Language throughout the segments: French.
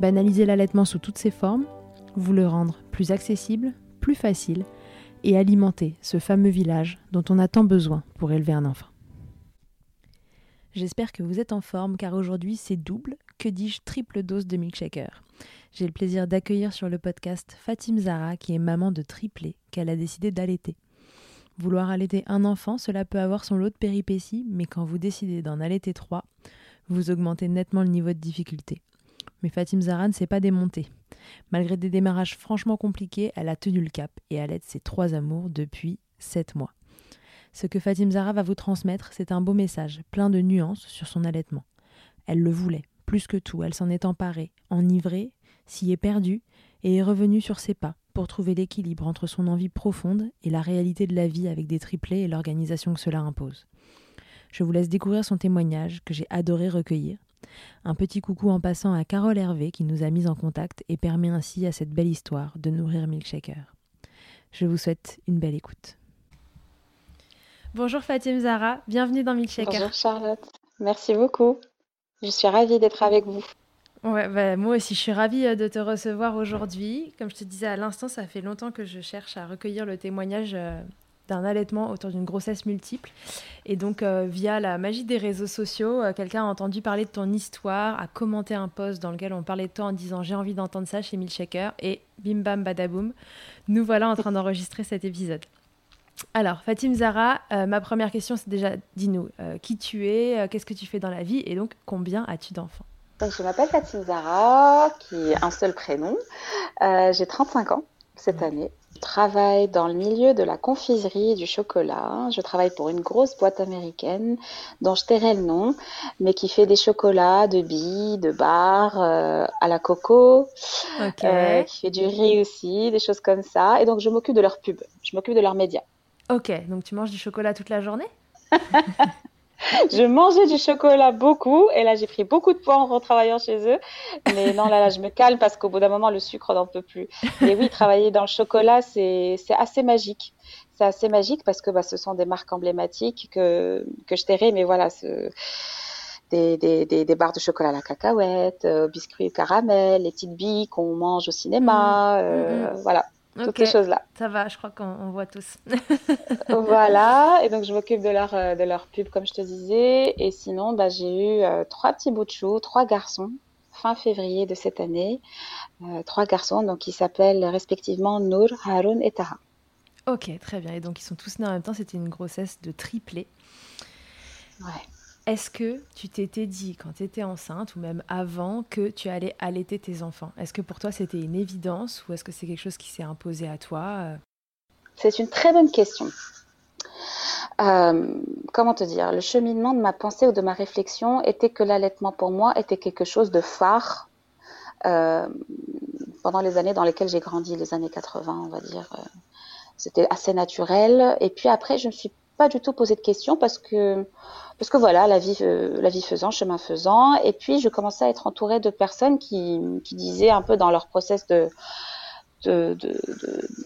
banaliser l'allaitement sous toutes ses formes, vous le rendre plus accessible, plus facile et alimenter ce fameux village dont on a tant besoin pour élever un enfant. J'espère que vous êtes en forme car aujourd'hui c'est double, que dis-je triple dose de milkshaker. J'ai le plaisir d'accueillir sur le podcast Fatim Zara qui est maman de triplé qu'elle a décidé d'allaiter. Vouloir allaiter un enfant, cela peut avoir son lot de péripéties, mais quand vous décidez d'en allaiter trois, vous augmentez nettement le niveau de difficulté. Mais Fatim Zara ne s'est pas démontée. Malgré des démarrages franchement compliqués, elle a tenu le cap et allaite ses trois amours depuis sept mois. Ce que Fatim Zara va vous transmettre, c'est un beau message, plein de nuances sur son allaitement. Elle le voulait, plus que tout, elle s'en est emparée, enivrée, s'y est perdue, et est revenue sur ses pas, pour trouver l'équilibre entre son envie profonde et la réalité de la vie avec des triplés et l'organisation que cela impose. Je vous laisse découvrir son témoignage que j'ai adoré recueillir. Un petit coucou en passant à Carole Hervé qui nous a mis en contact et permet ainsi à cette belle histoire de nourrir Milkshaker. Je vous souhaite une belle écoute. Bonjour Fatim Zara, bienvenue dans Milkshaker. Bonjour Charlotte, merci beaucoup. Je suis ravie d'être avec vous. Ouais, bah, moi aussi, je suis ravie euh, de te recevoir aujourd'hui. Comme je te disais à l'instant, ça fait longtemps que je cherche à recueillir le témoignage euh, d'un allaitement autour d'une grossesse multiple. Et donc, euh, via la magie des réseaux sociaux, quelqu'un a entendu parler de ton histoire, a commenté un post dans lequel on parlait de toi en disant j'ai envie d'entendre ça chez Milkshaker. Et bim bam badaboum, nous voilà en train d'enregistrer cet épisode. Alors, Fatim Zara, ma première question, c'est déjà, dis-nous, qui tu es, qu'est-ce que tu fais dans la vie et donc combien as-tu d'enfants? Donc, je m'appelle Fatim Zara, qui est un seul prénom. Euh, j'ai 35 ans cette année. Je travaille dans le milieu de la confiserie et du chocolat. Je travaille pour une grosse boîte américaine dont je tairai le nom, mais qui fait des chocolats de billes, de barres, euh, à la coco, euh, qui fait du riz aussi, des choses comme ça. Et donc, je m'occupe de leur pub, je m'occupe de leurs médias. Ok, donc tu manges du chocolat toute la journée? je mangeais du chocolat beaucoup et là j'ai pris beaucoup de poids en retravaillant chez eux. Mais non, là, là je me calme parce qu'au bout d'un moment le sucre n'en peut plus. Et oui, travailler dans le chocolat, c'est assez magique. C'est assez magique parce que bah, ce sont des marques emblématiques que, que je tairai, mais voilà, ce, des, des, des, des, barres de chocolat à la cacahuète, euh, biscuits au caramel, les petites billes qu'on mange au cinéma, mmh. euh, mmh. voilà toutes ces choses-là. Ça va, je crois qu'on voit tous. voilà, et donc je m'occupe de leur, euh, de leur pub, comme je te disais. Et sinon, bah, j'ai eu euh, trois petits bouts de chou, trois garçons, fin février de cette année. Euh, trois garçons, donc qui s'appellent respectivement Nour, Haroun et Taha. Ok, très bien. Et donc ils sont tous nés en même temps, c'était une grossesse de triplé. Ouais. Est-ce que tu t'étais dit, quand tu étais enceinte, ou même avant, que tu allais allaiter tes enfants? Est-ce que pour toi c'était une évidence, ou est-ce que c'est quelque chose qui s'est imposé à toi euh? C'est une très bonne question. Euh, comment te dire? Le cheminement de ma pensée ou de ma réflexion était que l'allaitement pour moi était quelque chose de phare euh, pendant les années dans lesquelles j'ai grandi, les années 80, on va dire. C'était assez naturel. Et puis après, je me suis pas du tout posé de questions parce que parce que voilà, la vie, la vie faisant, chemin faisant. Et puis, je commençais à être entourée de personnes qui, qui disaient un peu dans leur process de, de,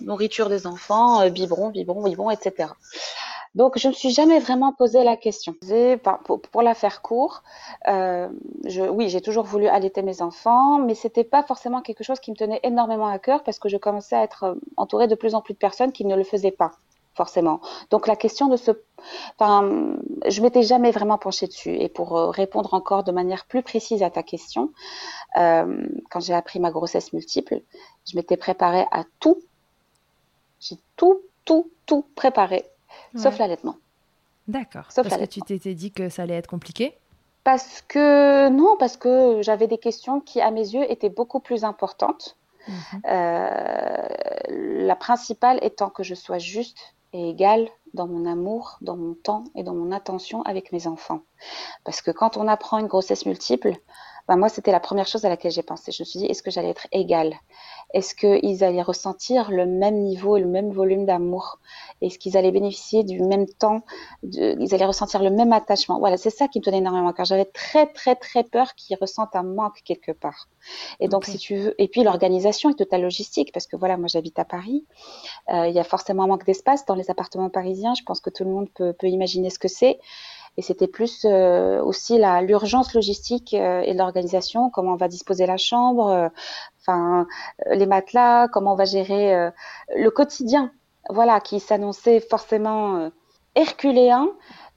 nourriture des enfants, euh, biberon, biberon, biberon, etc. Donc, je ne me suis jamais vraiment posé la question. Pour, la faire court, euh, je, oui, j'ai toujours voulu allaiter mes enfants, mais c'était pas forcément quelque chose qui me tenait énormément à cœur parce que je commençais à être euh, entourée de plus en plus de personnes qui ne le faisaient pas forcément. Donc la question de ce, enfin, je m'étais jamais vraiment penchée dessus. Et pour euh, répondre encore de manière plus précise à ta question, euh, quand j'ai appris ma grossesse multiple, je m'étais préparée à tout. J'ai tout, tout, tout préparé sauf l'allaitement. D'accord. Sauf parce que tu t'étais dit que ça allait être compliqué? Parce que non, parce que j'avais des questions qui, à mes yeux, étaient beaucoup plus importantes. Mhm. Euh, la principale étant que je sois juste et égale dans mon amour, dans mon temps et dans mon attention avec mes enfants. Parce que quand on apprend une grossesse multiple, ben moi, c'était la première chose à laquelle j'ai pensé. Je me suis dit, est-ce que j'allais être égale? Est-ce qu'ils allaient ressentir le même niveau et le même volume d'amour? Est-ce qu'ils allaient bénéficier du même temps de... Ils allaient ressentir le même attachement? Voilà, c'est ça qui me tenait énormément car j'avais très, très, très peur qu'ils ressentent un manque quelque part. Et donc, si tu veux, et puis l'organisation et toute la logistique, parce que voilà, moi j'habite à Paris, euh, il y a forcément un manque d'espace dans les appartements parisiens. Je pense que tout le monde peut, peut imaginer ce que c'est. Et c'était plus euh, aussi l'urgence logistique euh, et l'organisation, comment on va disposer la chambre, enfin les matelas, comment on va gérer le quotidien, voilà, qui s'annonçait forcément herculéen.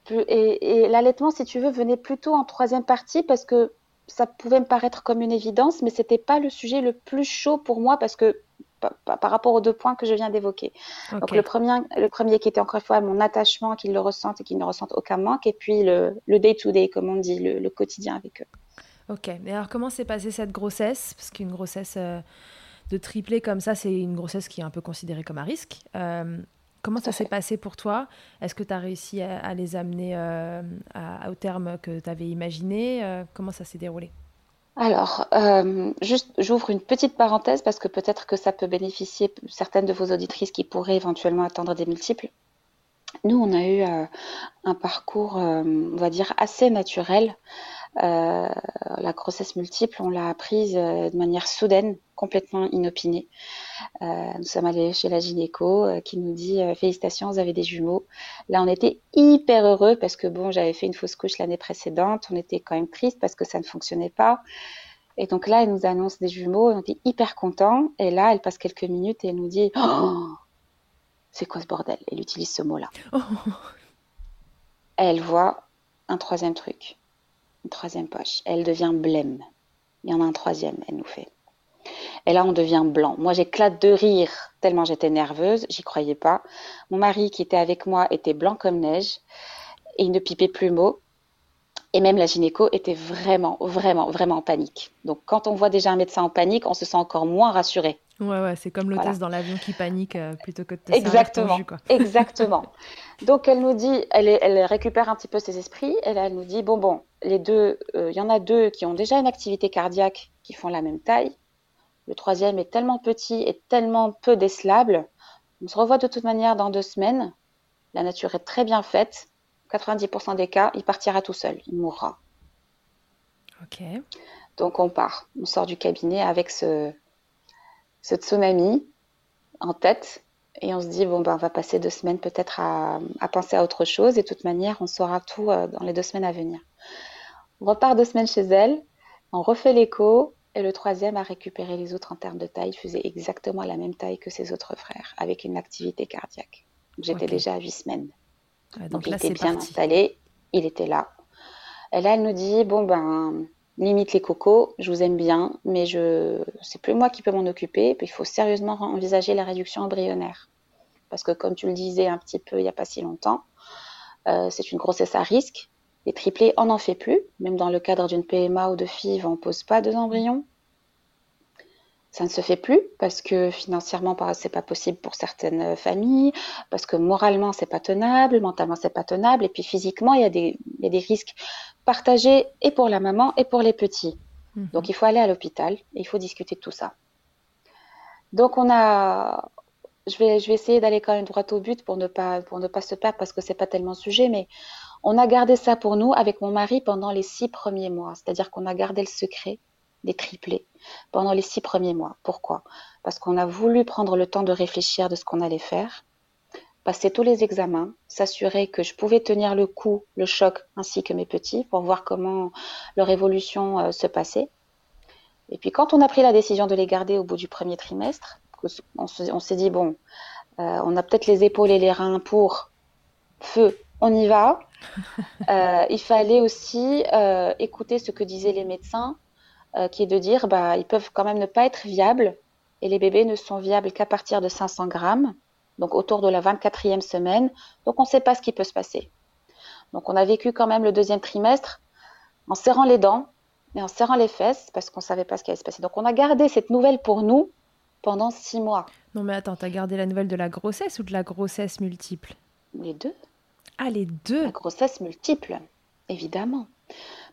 Et, et l'allaitement, si tu veux, venait plutôt en troisième partie parce que ça pouvait me paraître comme une évidence, mais c'était pas le sujet le plus chaud pour moi parce que par, rapport aux deux points que je viens d'évoquer. Donc le premier, le premier qui était encore une fois mon attachement, qu'ils le ressentent et qu'ils ne ressentent aucun manque, et puis le day-to-day, comme on dit, le, quotidien avec eux. Ok, mais alors comment s'est passée cette grossesse? Parce qu'une grossesse euh, de triplé comme ça, c'est une grossesse qui est un peu considérée comme un risque. Euh, comment ça s'est passé pour toi? Est-ce que tu as réussi à, les amener euh, au terme que tu avais imaginé Comment ça s'est déroulé? Alors, juste, j'ouvre une petite parenthèse parce que peut-être que ça peut bénéficier certaines de vos auditrices qui pourraient éventuellement attendre des multiples. Nous, on a eu un parcours, on va dire, assez naturel. Euh, la grossesse multiple, on l'a apprise de manière soudaine, complètement inopinée. nous sommes allés chez la gynéco qui nous dit félicitations, vous avez des jumeaux. Là, on était hyper heureux parce que bon, j'avais fait une fausse couche l'année précédente. On était quand même triste parce que ça ne fonctionnait pas. Et donc là, elle nous annonce des jumeaux, on était hyper contents. Et là, elle passe quelques minutes et elle nous dit oh c'est quoi ce bordel? Elle utilise ce mot-là. Oh. Elle voit un troisième truc, une troisième poche. Elle devient blême. Il y en a un troisième, elle nous fait. Et là, on devient blanc. Moi, j'éclate de rire tellement j'étais nerveuse, j'y croyais pas. Mon mari qui était avec moi était blanc comme neige et il ne pipait plus mot. Et même la gynéco était vraiment, vraiment, vraiment en panique. Donc, quand on voit déjà un médecin en panique, on se sent encore moins rassuré. Ouais, ouais, c'est comme l'hôtesse dans l'avion qui panique euh, plutôt que de te Exactement. quoi. Exactement. Donc elle nous dit, elle, elle, récupère un petit peu ses esprits, et là elle nous dit bon bon, les deux, euh, il y en a deux qui ont déjà une activité cardiaque qui font la même taille. Le troisième est tellement petit et tellement peu décelable. On se revoit de toute manière dans deux semaines. La nature est très bien faite. 90% des cas, il partira tout seul, il mourra. Ok. Donc on part, on sort du cabinet avec ce, ce tsunami en tête et on se dit bon ben on va passer deux semaines peut-être à, penser à autre chose et de toute manière on saura tout euh, dans les deux semaines à venir. On repart deux semaines chez elle, on refait l'écho et le troisième a récupéré les autres en termes de taille, il faisait exactement la même taille que ses autres frères avec une activité cardiaque. J'étais déjà à huit semaines. donc, il était bien installé, il était là. Et là elle nous dit bon ben limite les cocos, je vous aime bien, mais je c'est plus moi qui peux m'en occuper. il faut sérieusement envisager la réduction embryonnaire. Parce que comme tu le disais un petit peu il n'y a pas si longtemps, euh, c'est une grossesse à risque. Les triplés, on n'en fait plus. Même dans le cadre d'une PMA ou de FIV, on ne pose pas deux embryons. Ça ne se fait plus parce que financièrement, c'est pas possible pour certaines familles, parce que moralement, c'est pas tenable, mentalement, c'est pas tenable, et puis physiquement, il y a des, il y a des risques partagé et pour la maman et pour les petits. Mhm. Donc il faut aller à l'hôpital et il faut discuter de tout ça. Donc on a, je vais, je vais essayer d'aller quand même droit au but pour ne pas, pour ne pas se perdre parce que c'est pas tellement sujet, mais on a gardé ça pour nous avec mon mari pendant les six premiers mois. C'est-à-dire qu'on a gardé le secret des triplés pendant les six premiers mois. Pourquoi? Parce qu'on a voulu prendre le temps de réfléchir de ce qu'on allait faire, passer tous les examens, s'assurer que je pouvais tenir le coup, le choc, ainsi que mes petits, pour voir comment leur évolution euh, se passait. Et puis quand on a pris la décision de les garder au bout du premier trimestre, on s'est dit, bon, euh, on a peut-être les épaules et les reins pour feu, on y va. Euh, il fallait aussi euh, écouter ce que disaient les médecins, qui est de dire, bah, ils peuvent quand même ne pas être viables, et les bébés ne sont viables qu'à partir de 500 grammes, donc autour de la 24e semaine. Donc on ne sait pas ce qui peut se passer. Donc on a vécu quand même le deuxième trimestre en serrant les dents, et en serrant les fesses parce qu'on ne savait pas ce qui allait se passer. Donc on a gardé cette nouvelle pour nous pendant six mois. Non mais attends, as gardé la nouvelle de la grossesse ou de la grossesse multiple? Les deux. Ah les deux La grossesse multiple, évidemment.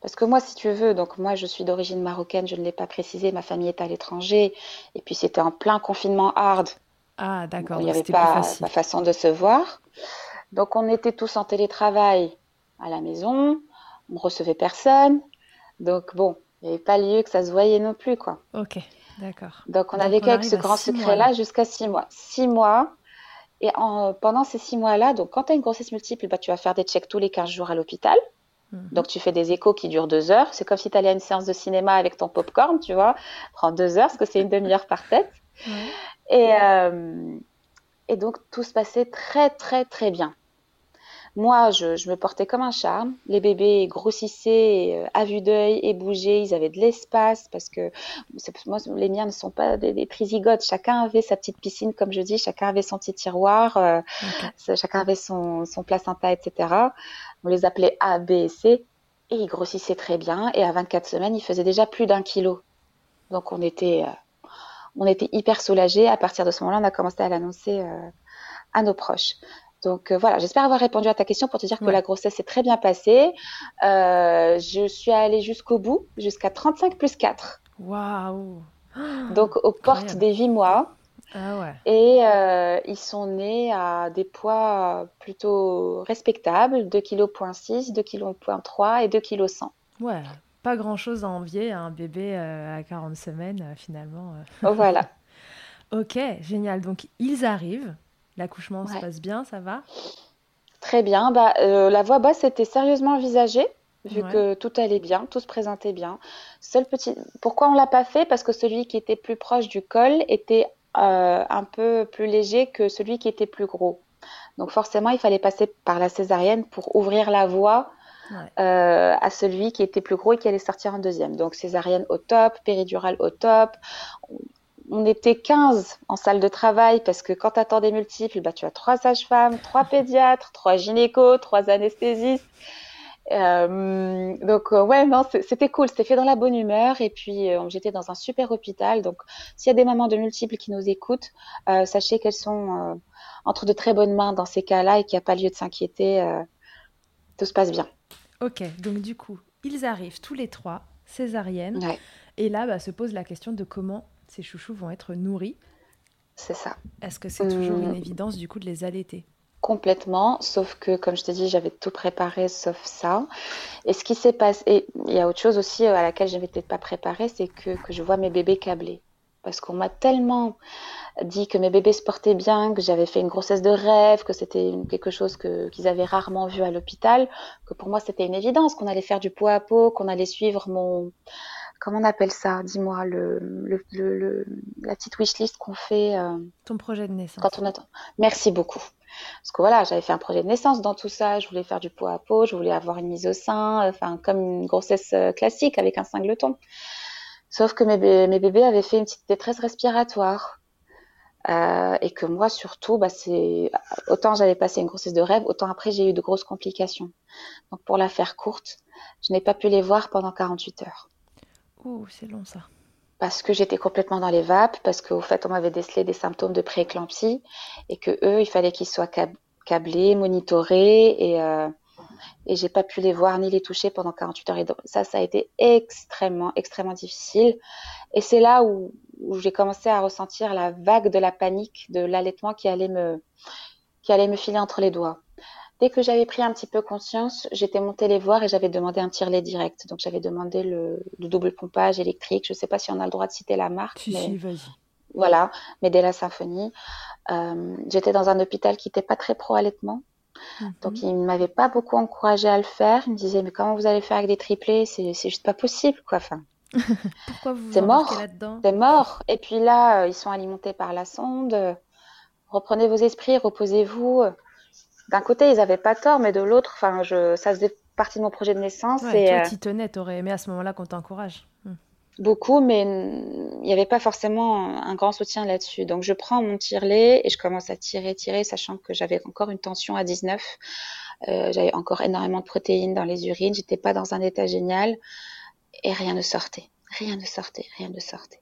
Parce que moi, si tu veux, donc moi je suis d'origine marocaine, je ne l'ai pas précisé, ma famille est à l'étranger, et puis c'était en plein confinement hard. Ah d'accord, il n'y avait pas la façon de se voir. Donc on était tous en télétravail à la maison, on ne recevait personne, donc bon, il n'y avait pas lieu que ça se voyait non plus, quoi. Ok, d'accord. Donc on a vécu avec ce grand secret-là jusqu'à six mois. Six mois. Et pendant ces six mois-là, donc quand tu as une grossesse multiple, bah, tu vas faire des checks tous les 15 jours à l'hôpital. Mhm. Donc tu fais des échos qui durent deux heures. C'est comme si tu allais à une séance de cinéma avec ton popcorn, tu vois. Prends deux heures parce que c'est une demi-heure par tête. Et, euh, et donc tout se passait très très très bien. Moi, je, me portais comme un charme. Les bébés grossissaient euh, à vue d'œil et bougeaient. Ils avaient de l'espace parce que moi, les miens ne sont pas des, trisigotes. Chacun avait sa petite piscine, comme je dis. Chacun avait son petit tiroir. Euh, chacun avait son, son placenta, etc. On les appelait A, B et C. Et ils grossissaient très bien. Et à 24 semaines, ils faisaient déjà plus d'un kilo. Donc, on était, euh, on était hyper soulagés. À partir de ce moment-là, on a commencé à l'annoncer à nos proches. Donc euh, voilà, j'espère avoir répondu à ta question pour te dire que la grossesse s'est très bien passée. Euh, je suis allée jusqu'au bout, jusqu'à 35 plus 4. Waouh Donc aux portes des 8 mois. Ah ouais. Et euh, ils sont nés à des poids plutôt respectables, 2,6 kg, 2,3 kg et 2,1 kg. Ouais, pas grand-chose à envier à un bébé à 40 semaines finalement. Voilà. ok, génial. Donc ils arrivent. L'accouchement se passe bien, ça va? Très bien. Bah, euh, la voix basse était sérieusement envisagée, vu que tout allait bien, tout se présentait bien. Seul petit... Pourquoi on l'a pas fait? Parce que celui qui était plus proche du col était euh, un peu plus léger que celui qui était plus gros. Donc forcément, il fallait passer par la césarienne pour ouvrir la voie euh, à celui qui était plus gros et qui allait sortir en deuxième. Donc césarienne au top, péridurale au top on était 15 en salle de travail parce que quand tu attends des multiples, bah, tu as trois sages-femmes, trois pédiatres, trois gynécos, trois anesthésistes. Euh, donc euh, ouais non c'était cool c'était fait dans la bonne humeur. Et puis euh, j'étais dans un super hôpital. Donc s'il y a des mamans de multiples qui nous écoutent sachez qu'elles sont entre de très bonnes mains dans ces cas-là et qu'il n'y a pas lieu de s'inquiéter tout se passe bien. Ok donc du coup ils arrivent tous les trois césarienne et là bah, se pose la question de comment ces chouchous vont être nourris. C'est ça. Est-ce que c'est toujours une hum. évidence du coup de les allaiter? Complètement, sauf que comme je te dis, j'avais tout préparé sauf ça. Et ce qui s'est passé, il y a autre chose aussi euh, à laquelle je n'avais peut-être pas préparé, c'est que, je vois mes bébés câblés. Parce qu'on m'a tellement dit que mes bébés se portaient bien, que j'avais fait une grossesse de rêve, que c'était quelque chose qu'ils avaient rarement vu à l'hôpital, que pour moi c'était une évidence, qu'on allait faire du pot à pot, qu'on allait suivre mon, comment on appelle ça Dis-moi, le, le, la petite wishlist qu'on fait. Euh, Ton projet de naissance. Quand on attend. Merci beaucoup. Parce que voilà, j'avais fait un projet de naissance dans tout ça. Je voulais faire du pot à pot, je voulais avoir une mise au sein, enfin comme une grossesse euh, classique avec un singleton. Sauf que mes, mes bébés avaient fait une petite détresse respiratoire. Euh, et que moi surtout, bah, c'est autant j'avais passé une grossesse de rêve, autant après j'ai eu de grosses complications. Donc pour la faire courte, je n'ai pas pu les voir pendant 48 heures. Ouh, c'est long ça. Parce que j'étais complètement dans les vapes, parce qu'au fait, on m'avait décelé des symptômes de prééclampsie et que eux, il fallait qu'ils soient câblés, monitorés et, euh, et j'ai pas pu les voir ni les toucher pendant 48 heures. Et ça, ça a été extrêmement, extrêmement difficile. Et c'est là où, j'ai commencé à ressentir la vague de la panique de l'allaitement qui allait me qui allait me filer entre les doigts. Dès que j'avais pris un petit peu conscience, j'étais montée les voir et j'avais demandé un tire-lait direct. Donc j'avais demandé le, double pompage électrique. Je ne sais pas si on a le droit de citer la marque. Si, si, vas-y. Voilà, mais dès la symphonie. Euh, j'étais dans un hôpital qui n'était pas très pro-allaitement. Mhm. Donc, il ne m'avait pas beaucoup encouragé à le faire. Il me disait, mais comment vous allez faire avec des triplés? C'est juste pas possible, quoi. Enfin, Pourquoi vous C'est mort. là-dedans? C'est mort. Et puis là, euh, ils sont alimentés par la sonde. Reprenez vos esprits, reposez-vous. D'un côté, ils n'avaient pas tort, mais de l'autre, enfin, je, ça faisait partie de mon projet de naissance. et toi, euh, tu tenais, t'aurais aimé à ce moment-là qu'on t'encourage. Hmm. Beaucoup, mais il n'y avait pas forcément un grand soutien là-dessus. Donc, je prends mon tire-lait et je commence à tirer, tirer, sachant que j'avais encore une tension à 19. Euh, j'avais encore énormément de protéines dans les urines. J'étais pas dans un état génial et rien ne sortait. Rien ne sortait, rien ne sortait.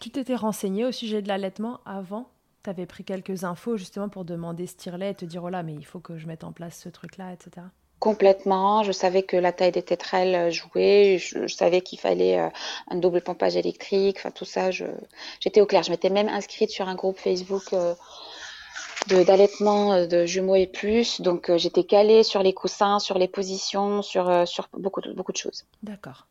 Tu t'étais renseigné au sujet de l'allaitement avant Tu avais pris quelques infos justement pour demander ce tire-lait et te dire oh là, mais il faut que je mette en place ce truc-là, etc. Complètement. Je savais que la taille des tétrelles euh, jouait. Je, savais qu'il fallait euh, un double pompage électrique. Enfin, tout ça, j'étais au clair. Je m'étais même inscrite sur un groupe Facebook euh, d'allaitement de, jumeaux et plus. Donc, j'étais calée sur les coussins, sur les positions, sur, sur beaucoup, beaucoup de choses. D'accord.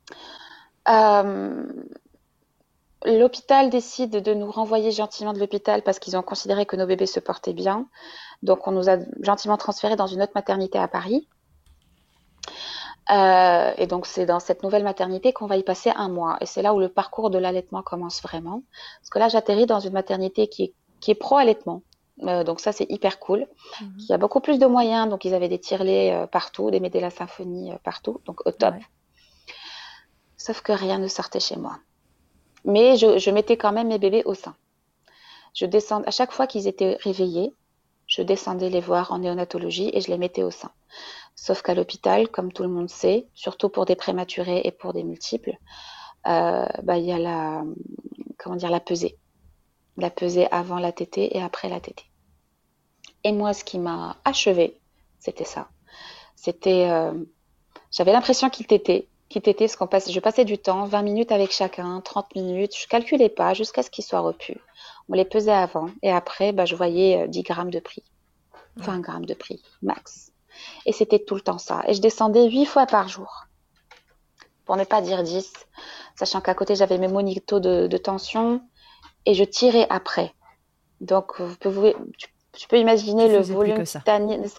L'hôpital décide de nous renvoyer gentiment de l'hôpital parce qu'ils ont considéré que nos bébés se portaient bien. Donc, on nous a gentiment transférés dans une autre maternité à Paris. Euh, et donc, c'est dans cette nouvelle maternité qu'on va y passer un mois. Et c'est là où le parcours de l'allaitement commence vraiment. Parce que là, j'atterris dans une maternité qui est, qui est pro-allaitement. Euh, donc ça, c'est hyper cool. Mhm. Il y a beaucoup plus de moyens. Donc, ils avaient des tirelets euh, partout, des la Symphonie partout. Donc, au top. Sauf que rien ne sortait chez moi. Mais je, mettais quand même mes bébés au sein. Je descends, à chaque fois qu'ils étaient réveillés, je descendais les voir en néonatologie et je les mettais au sein. Sauf qu'à l'hôpital, comme tout le monde sait, surtout pour des prématurés et pour des multiples, euh, bah, il y a la, comment dire, la pesée. La pesée avant la tétée et après la tétée. Et moi, ce qui m'a achevé, c'était ça. C'était, euh, j'avais l'impression qu'il t'était, qu'on passe, je passais du temps, 20 minutes avec chacun, 30 minutes, je calculais pas jusqu'à ce qu'ils soient repus. On les pesait avant et après, bah, je voyais 10 euh, grammes de prix, 20 grammes de prix, max. Et c'était tout le temps ça. Et je descendais huit fois par jour. Pour ne pas dire dix, sachant qu'à côté j'avais mes monitos de, tension et je tirais après. Donc vous pouvez, tu, peux imaginer le volume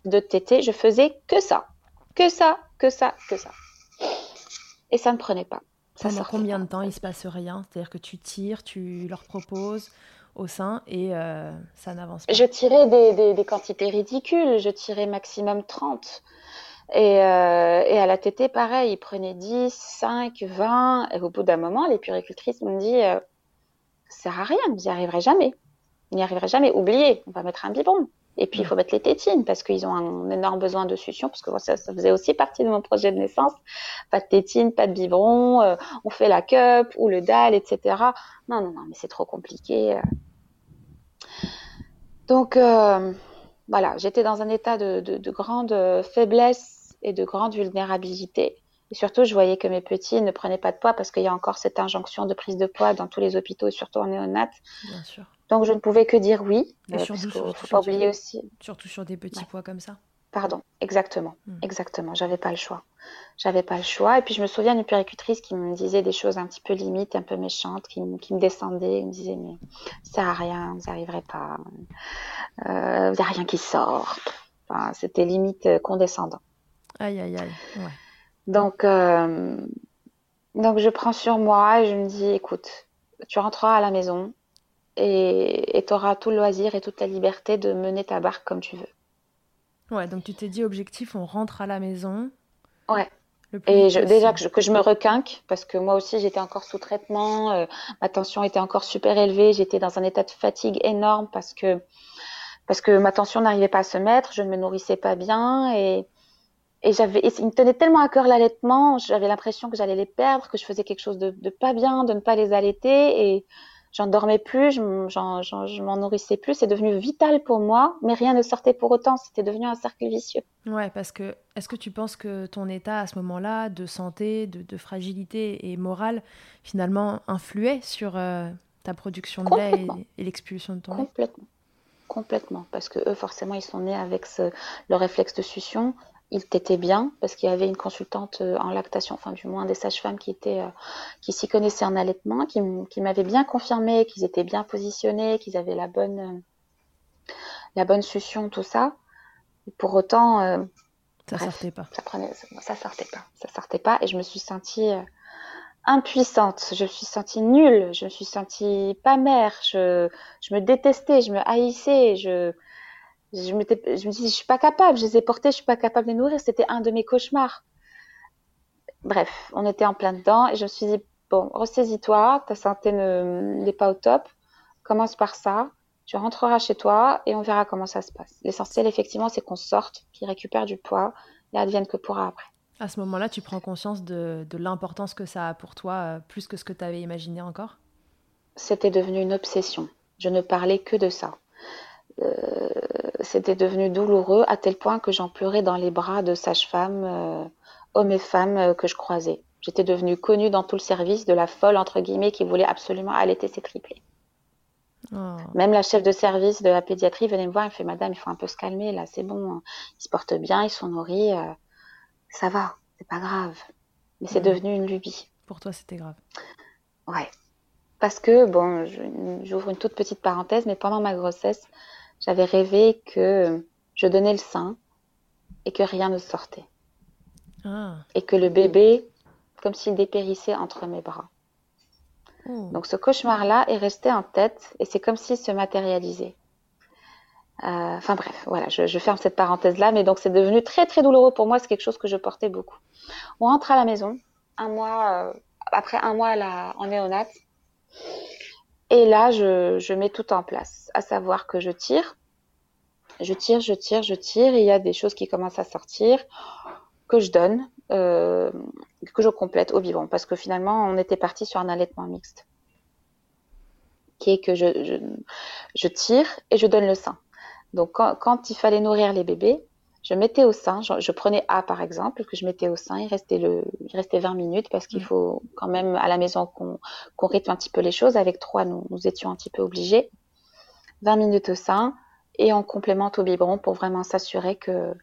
de tété. Je faisais que ça, que ça, que ça, que ça. Et ça ne prenait pas. Ça Pendant combien de temps il se passe rien? C'est-à-dire que tu tires, tu leur proposes, au sein et euh, ça n'avance pas. Je tirais des, des, quantités ridicules, je tirais maximum 30. Et, euh, et à la TT, pareil, ils prenaient 10, 5, 20. Et au bout d'un moment, les puricultrices m'ont dit euh, ça sert à rien, vous n'y arriverez jamais. Vous n'y arriverez jamais. Oubliez, on va mettre un biberon. Et puis, il faut mettre les tétines parce qu'ils ont un énorme besoin de succion, parce que ça, ça, faisait aussi partie de mon projet de naissance. Pas de tétines, pas de biberon, euh, on fait la cup ou le dalle, etc. Non, non, non, mais c'est trop compliqué. Euh. Donc, euh, voilà, j'étais dans un état de, de, de, grande faiblesse et de grande vulnérabilité. Et surtout, je voyais que mes petits ne prenaient pas de poids parce qu'il y a encore cette injonction de prise de poids dans tous les hôpitaux, surtout en néonat. Bien sûr. Donc je ne pouvais que dire oui. Euh, surtout, faut pas oublier aussi. Surtout sur des petits poids comme ça. Pardon, exactement, hmm. exactement. J'avais pas le choix. J'avais pas le choix. Et puis je me souviens d'une péricultrice qui me disait des choses un petit peu limites, un peu méchantes, qui, me descendait, qui me disait mais ça a rien, vous n'arriverez pas, euh, vous a rien qui sort. Enfin, C'était limite euh, condescendant. Aïe aïe aïe. Donc euh, donc je prends sur moi et je me dis écoute, tu rentreras à la maison, et tu auras tout le loisir et toute la liberté de mener ta barque comme tu veux. Ouais, donc tu t'es dit objectif, on rentre à la maison. Ouais. Et déjà que je, que je, me requinque, parce que moi aussi j'étais encore sous traitement, euh, ma tension était encore super élevée, j'étais dans un état de fatigue énorme parce que parce que ma tension n'arrivait pas à se mettre, je ne me nourrissais pas bien et et j'avais il me tenait tellement à cœur l'allaitement, j'avais l'impression que j'allais les perdre, que je faisais quelque chose de, de pas bien, de ne pas les allaiter et j'en dormais plus, je m'en nourrissais plus. C'est devenu vital pour moi, mais rien ne sortait pour autant. C'était devenu un cercle vicieux. Ouais, parce que est-ce que tu penses que ton état à ce moment-là de santé, de, fragilité et morale, finalement, influait sur, euh, ta production de lait et, l'expulsion de ton lait? Complètement. Complètement. Parce que eux, forcément, ils sont nés avec le réflexe de succion. Ils t'étaient bien parce qu'il y avait une consultante euh, en lactation, enfin du moins des sages-femmes qui étaient, euh, qui s'y connaissaient en allaitement, qui, qui m'avaient bien confirmé qu'ils étaient bien positionnés, qu'ils avaient la bonne, euh, la bonne succion, tout ça. pour autant, ça sortait pas. Ça prenait, ça sortait pas, ça sortait pas, et je me suis sentie impuissante, je me suis sentie nulle, je me suis sentie pas mère, je, je me détestais, je me haïssais, je, je, me dis, je suis pas capable, je les ai portés, je suis pas capable de les nourrir, c'était un de mes cauchemars. Bref, on était en plein dedans et je me suis dit, bon, ressaisis-toi, ta santé n'est pas au top, commence par ça, tu rentreras chez toi et on verra comment ça se passe. L'essentiel, effectivement, c'est qu'on sorte, qu'il récupère du poids et advienne que pourra après. À ce moment-là, tu prends conscience de, l'importance que ça a pour toi, euh, plus que ce que tu avais imaginé encore? C'était devenu une obsession. Je ne parlais que de ça. Euh, c'était devenu douloureux à tel point que j'en pleurais dans les bras de sages-femmes, euh, hommes et femmes que je croisais. J'étais devenue connue dans tout le service de la folle, entre guillemets, qui voulait absolument allaiter ses triplés. Oh. Même la chef de service de la pédiatrie venait me voir et me fait Madame, il faut un peu se calmer, là, c'est bon, hein. ils se portent bien, ils sont nourris ça va, c'est pas grave. Mais c'est devenu une lubie. Pour toi, c'était grave. Ouais. Parce que, bon, j'ouvre une toute petite parenthèse, mais pendant ma grossesse, j'avais rêvé que je donnais le sein et que rien ne sortait. Ah. Et que le bébé, comme s'il dépérissait entre mes bras. Oh. Donc ce cauchemar-là est resté en tête et c'est comme s'il se matérialisait. Euh, enfin bref, voilà, je, ferme cette parenthèse-là, mais donc c'est devenu très très douloureux pour moi, c'est quelque chose que je portais beaucoup. On rentre à la maison, un mois, euh, après un mois là, en néonate, et là je, mets tout en place, à savoir que je tire, je tire, je tire, je tire, et il y a des choses qui commencent à sortir, que je donne, euh, que je complète au biberon, parce que finalement on était parti sur un allaitement mixte, qui est que je, je tire et je donne le sein. Donc, quand, il fallait nourrir les bébés, je mettais au sein, je, prenais A par exemple, que je mettais au sein, il restait, le, il restait 20 minutes parce qu'il mm. faut quand même à la maison qu'on rythme un petit peu les choses. Avec trois, nous, nous étions un petit peu obligés. 20 minutes au sein et on complémente au biberon pour vraiment s'assurer que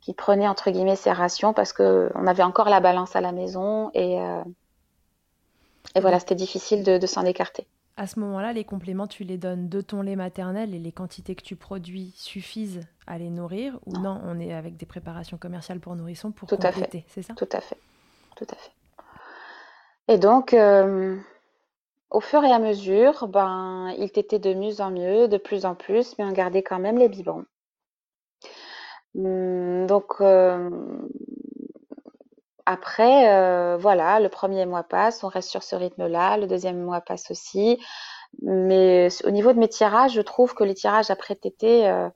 qu'il prenait entre guillemets ses rations parce que on avait encore la balance à la maison et, euh, et voilà, c'était difficile de s'en écarter à ce moment-là, les compléments, tu les donnes de ton lait maternel et les quantités que tu produis suffisent à les nourrir ou non, on est avec des préparations commerciales pour nourrissons pour Tout compléter, c'est ça? Tout à fait. Tout à fait. Et donc, euh, au fur et à mesure, ben, il t'était de mieux en mieux, de plus en plus, mais on gardait quand même les biberons. Hum, donc, euh, après, euh, voilà, le premier mois passe, on reste sur ce rythme-là, le deuxième mois passe aussi. Mais au niveau de mes tirages, je trouve que les tirages après tété euh,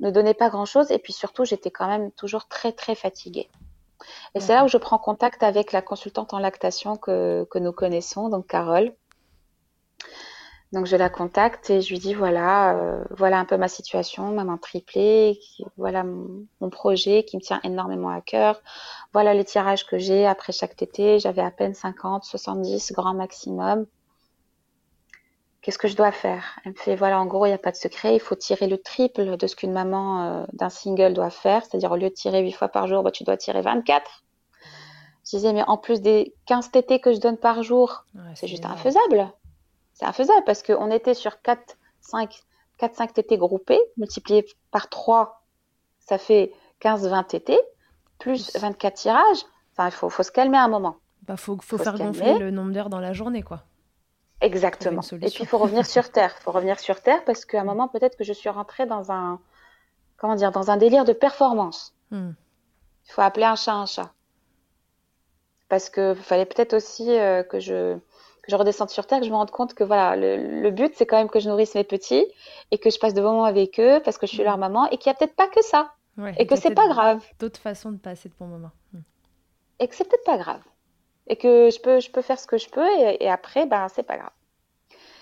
ne donnaient pas grand-chose. Et puis surtout, j'étais quand même toujours très, très fatiguée. Et c'est là où je prends contact avec la consultante en lactation que, que nous connaissons, donc Carole, donc je la contacte et je lui dis voilà, euh, voilà un peu ma situation, maman triplée, voilà mon, projet qui me tient énormément à cœur. Voilà les tirages que j'ai après chaque tété. J'avais à peine 50, 70 grand maximum. Qu'est-ce que je dois faire? Elle me fait voilà en gros il n'y a pas de secret, il faut tirer le triple de ce qu'une maman euh, d'un single doit faire, c'est-à-dire au lieu de tirer 8 fois par jour, bah, tu dois tirer 24. Je disais mais en plus des 15 tétés que je donne par jour, c'est juste infaisable c'est infaisable parce qu'on était sur 4, 5, 4, 5 TT groupés, multiplié par 3, ça fait 15, 20 TT, plus 24 tirages. Enfin, il faut, faut se calmer un moment. Il bah, faut, faut, faire gonfler le nombre d'heures dans la journée, quoi. Exactement. Et puis, il faut revenir sur Terre. Il faut revenir sur Terre parce qu'à un moment, peut-être que je suis rentrée dans un, comment dire, dans un délire de performance. Hmm. Il faut appeler un chat un chat. Parce qu'il fallait peut-être aussi euh, que je que je redescende sur terre, que je me rende compte que voilà, le, but c'est quand même que je nourrisse mes petits et que je passe de bons moments avec eux parce que je suis leur maman et qu'il n'y a peut-être pas que ça et que c'est pas grave. D'autres façons de passer de bons moments. Mm. Et que c'est peut-être pas grave et que je peux, je peux faire ce que je peux et, après, ben c'est pas grave.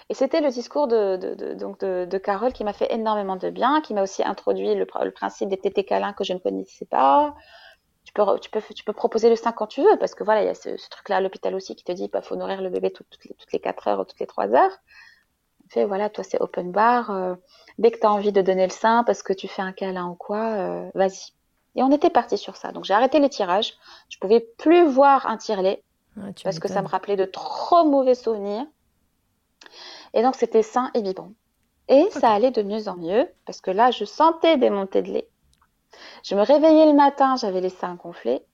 Et c'était le discours de, de, donc de, Carole qui m'a fait énormément de bien, qui m'a aussi introduit le, principe des tétés câlins que je ne connaissais pas. Tu peux, tu, peux, tu peux proposer le sein quand tu veux, parce que voilà, il y a ce, truc-là à l'hôpital aussi qui te dit bah, faut nourrir le bébé toutes, les, toutes les 4 heures ou toutes les 3 heures. Fait, voilà, toi c'est open bar. Euh, dès que tu as envie de donner le sein parce que tu fais un câlin ou quoi, euh, vas-y. Et on était parti sur ça. Donc j'ai arrêté les tirages. Je pouvais plus voir un tirelet parce que ça me rappelait de trop mauvais souvenirs. Et donc c'était sain et biberon. Et ça allait de mieux en mieux parce que là, je sentais des montées de lait. Je me réveillais le matin, j'avais les seins gonflés.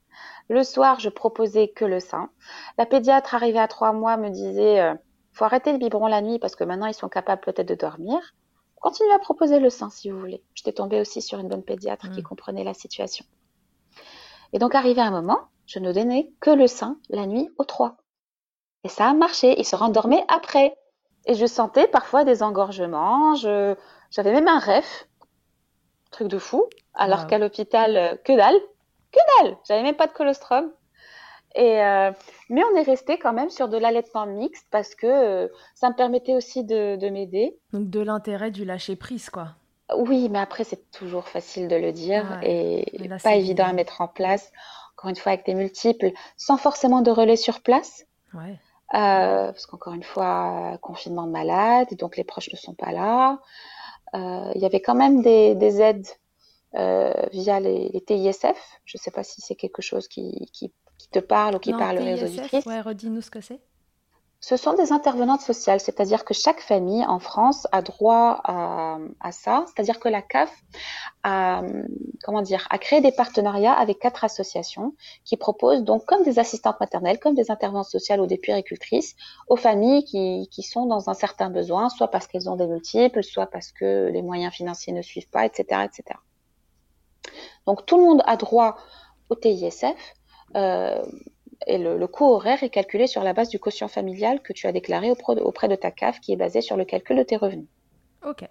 Le soir, je proposais que le sein. La pédiatre arrivée à trois mois me disait euh, faut arrêter le biberon la nuit parce que maintenant ils sont capables peut-être de dormir. Continuez à proposer le sein si vous voulez. J'étais tombée aussi sur une bonne pédiatre qui mm. comprenait la situation. Et donc arrivé un moment, je ne donnais que le sein la nuit aux trois. Et ça a marché. Ils se rendormaient après. Et je sentais parfois des engorgements. J'avais même un rêve. Truc de fou. Alors qu'à l'hôpital, euh, que dalle. Que dalle. J'avais même pas de colostrum. Et euh, mais on est resté quand même sur de l'allaitement mixte parce que euh, ça me permettait aussi de, m'aider. Donc de l'intérêt du lâcher prise, quoi. Oui, mais après c'est toujours facile de le dire et pas évident à mettre en place. Encore une fois avec des multiples, sans forcément de relais sur place. Ouais. Euh, parce qu'encore une fois, confinement de malade, donc les proches ne sont pas là. Euh, il y avait quand même des, aides euh, via les, TISF. Je ne sais pas si c'est quelque chose qui, te parle ou qui parle aux auditrices. Ouais, redis-nous ce que c'est. Ce sont des intervenantes sociales, c'est-à-dire que chaque famille en France a droit à, ça, c'est-à-dire que la CAF a, comment dire, a créé des partenariats avec quatre associations qui proposent donc comme des assistantes maternelles, comme des intervenantes sociales ou des puéricultrices aux familles qui, qui sont dans un certain besoin, soit parce qu'elles ont des multiples, soit parce que les moyens financiers ne suivent pas, etc., etc. Donc tout le monde a droit au TISF. Euh, et le, coût horaire est calculé sur la base du quotient familial que tu as déclaré auprès de ta CAF qui est basé sur le calcul de tes revenus. Ok.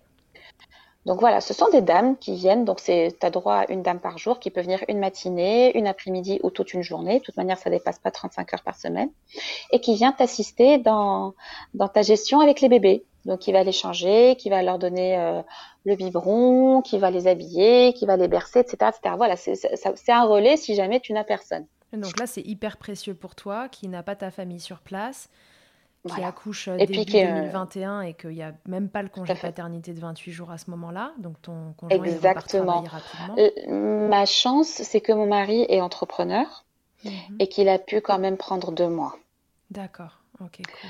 Donc voilà, ce sont des dames qui viennent, donc tu as droit à une dame par jour qui peut venir une matinée, une après-midi ou toute une journée. De toute manière, ça dépasse pas 35 heures par semaine. Et qui vient t'assister dans, dans ta gestion avec les bébés. Donc, qui va les changer, qui va leur donner euh, le biberon, qui va les habiller, qui va les bercer, etc. etc. Voilà, c'est un relais si jamais tu n'as personne. Donc là, c'est hyper précieux pour toi qui n'a pas ta famille sur place, qui accouche euh, début 2021 et qu'il n'y a même pas le congé paternité de 28 jours à ce moment-là. Donc ton conjoint Exactement. rapidement. Euh, ma chance, c'est que mon mari est entrepreneur mhm. et qu'il a pu quand même prendre deux mois. D'accord. Ok, cool.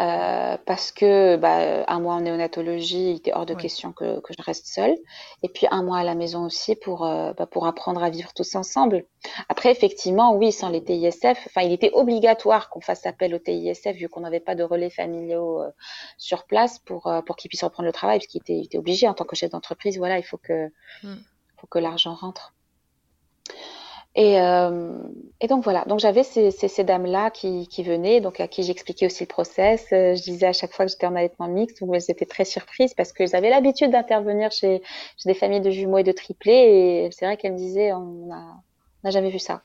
Euh, parce que bah, un mois en néonatologie, il était hors de question que, que, je reste seule. Et puis un mois à la maison aussi pour, euh, bah, pour apprendre à vivre tous ensemble. Après, effectivement, oui, sans les TISF, enfin, il était obligatoire qu'on fasse appel au TISF vu qu'on n'avait pas de relais familiaux euh, sur place pour, pour qu'il puisse reprendre le travail, puisqu'il était, il était obligé en tant que chef d'entreprise. Voilà, il faut que, mm. faut que l'argent rentre. Et, euh, et, donc voilà, donc j'avais ces, ces, ces dames-là qui, qui, venaient, donc à qui j'expliquais aussi le process. Euh, je disais à chaque fois que j'étais en allaitement mixte, donc elles étaient très surprises parce qu'elles avaient l'habitude d'intervenir chez, chez, des familles de jumeaux et de triplés. Et c'est vrai qu'elles me disaient, on n'a jamais vu ça.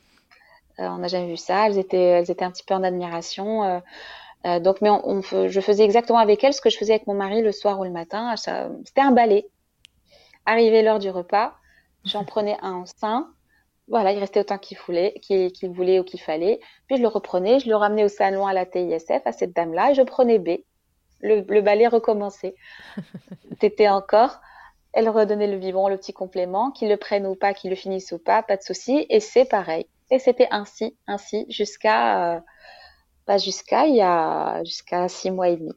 Euh, on n'a jamais vu ça. Elles étaient, elles étaient un petit peu en admiration. Euh, euh donc, mais on, on, je faisais exactement avec elles ce que je faisais avec mon mari le soir ou le matin. C'était un balai. Arrivé l'heure du repas, j'en prenais un en sein voilà, il restait autant qu'il voulait, qu'il voulait ou qu'il fallait. Puis je le reprenais, je le ramenais au salon à la TISF, à cette dame-là, et je prenais B. Le, le balai recommençait. T'étais encore. Elle redonnait le vivant, le petit complément, qu'il le prenne ou pas, qu'il le finisse ou pas, pas de souci. Et c'est pareil. Et c'était ainsi, ainsi, jusqu'à, euh, pas jusqu'à, il y a, jusqu'à six mois et demi.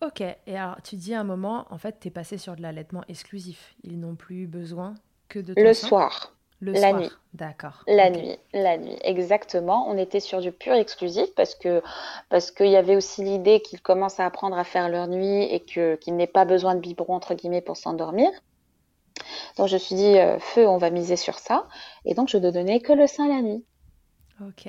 Ok. Et alors, tu dis à un moment, en fait, tu es passé sur de l'allaitement exclusif. Ils n'ont plus besoin que de Le soir la nuit. D'accord. La nuit, la nuit, exactement. On était sur du pur exclusif parce que parce qu'il y avait aussi l'idée qu'ils commencent à apprendre à faire leur nuit et que qu'ils n'aient pas besoin de biberon entre guillemets pour s'endormir. Donc je me suis dit euh, feu, on va miser sur ça et donc je ne donnais que le sein la nuit. Ok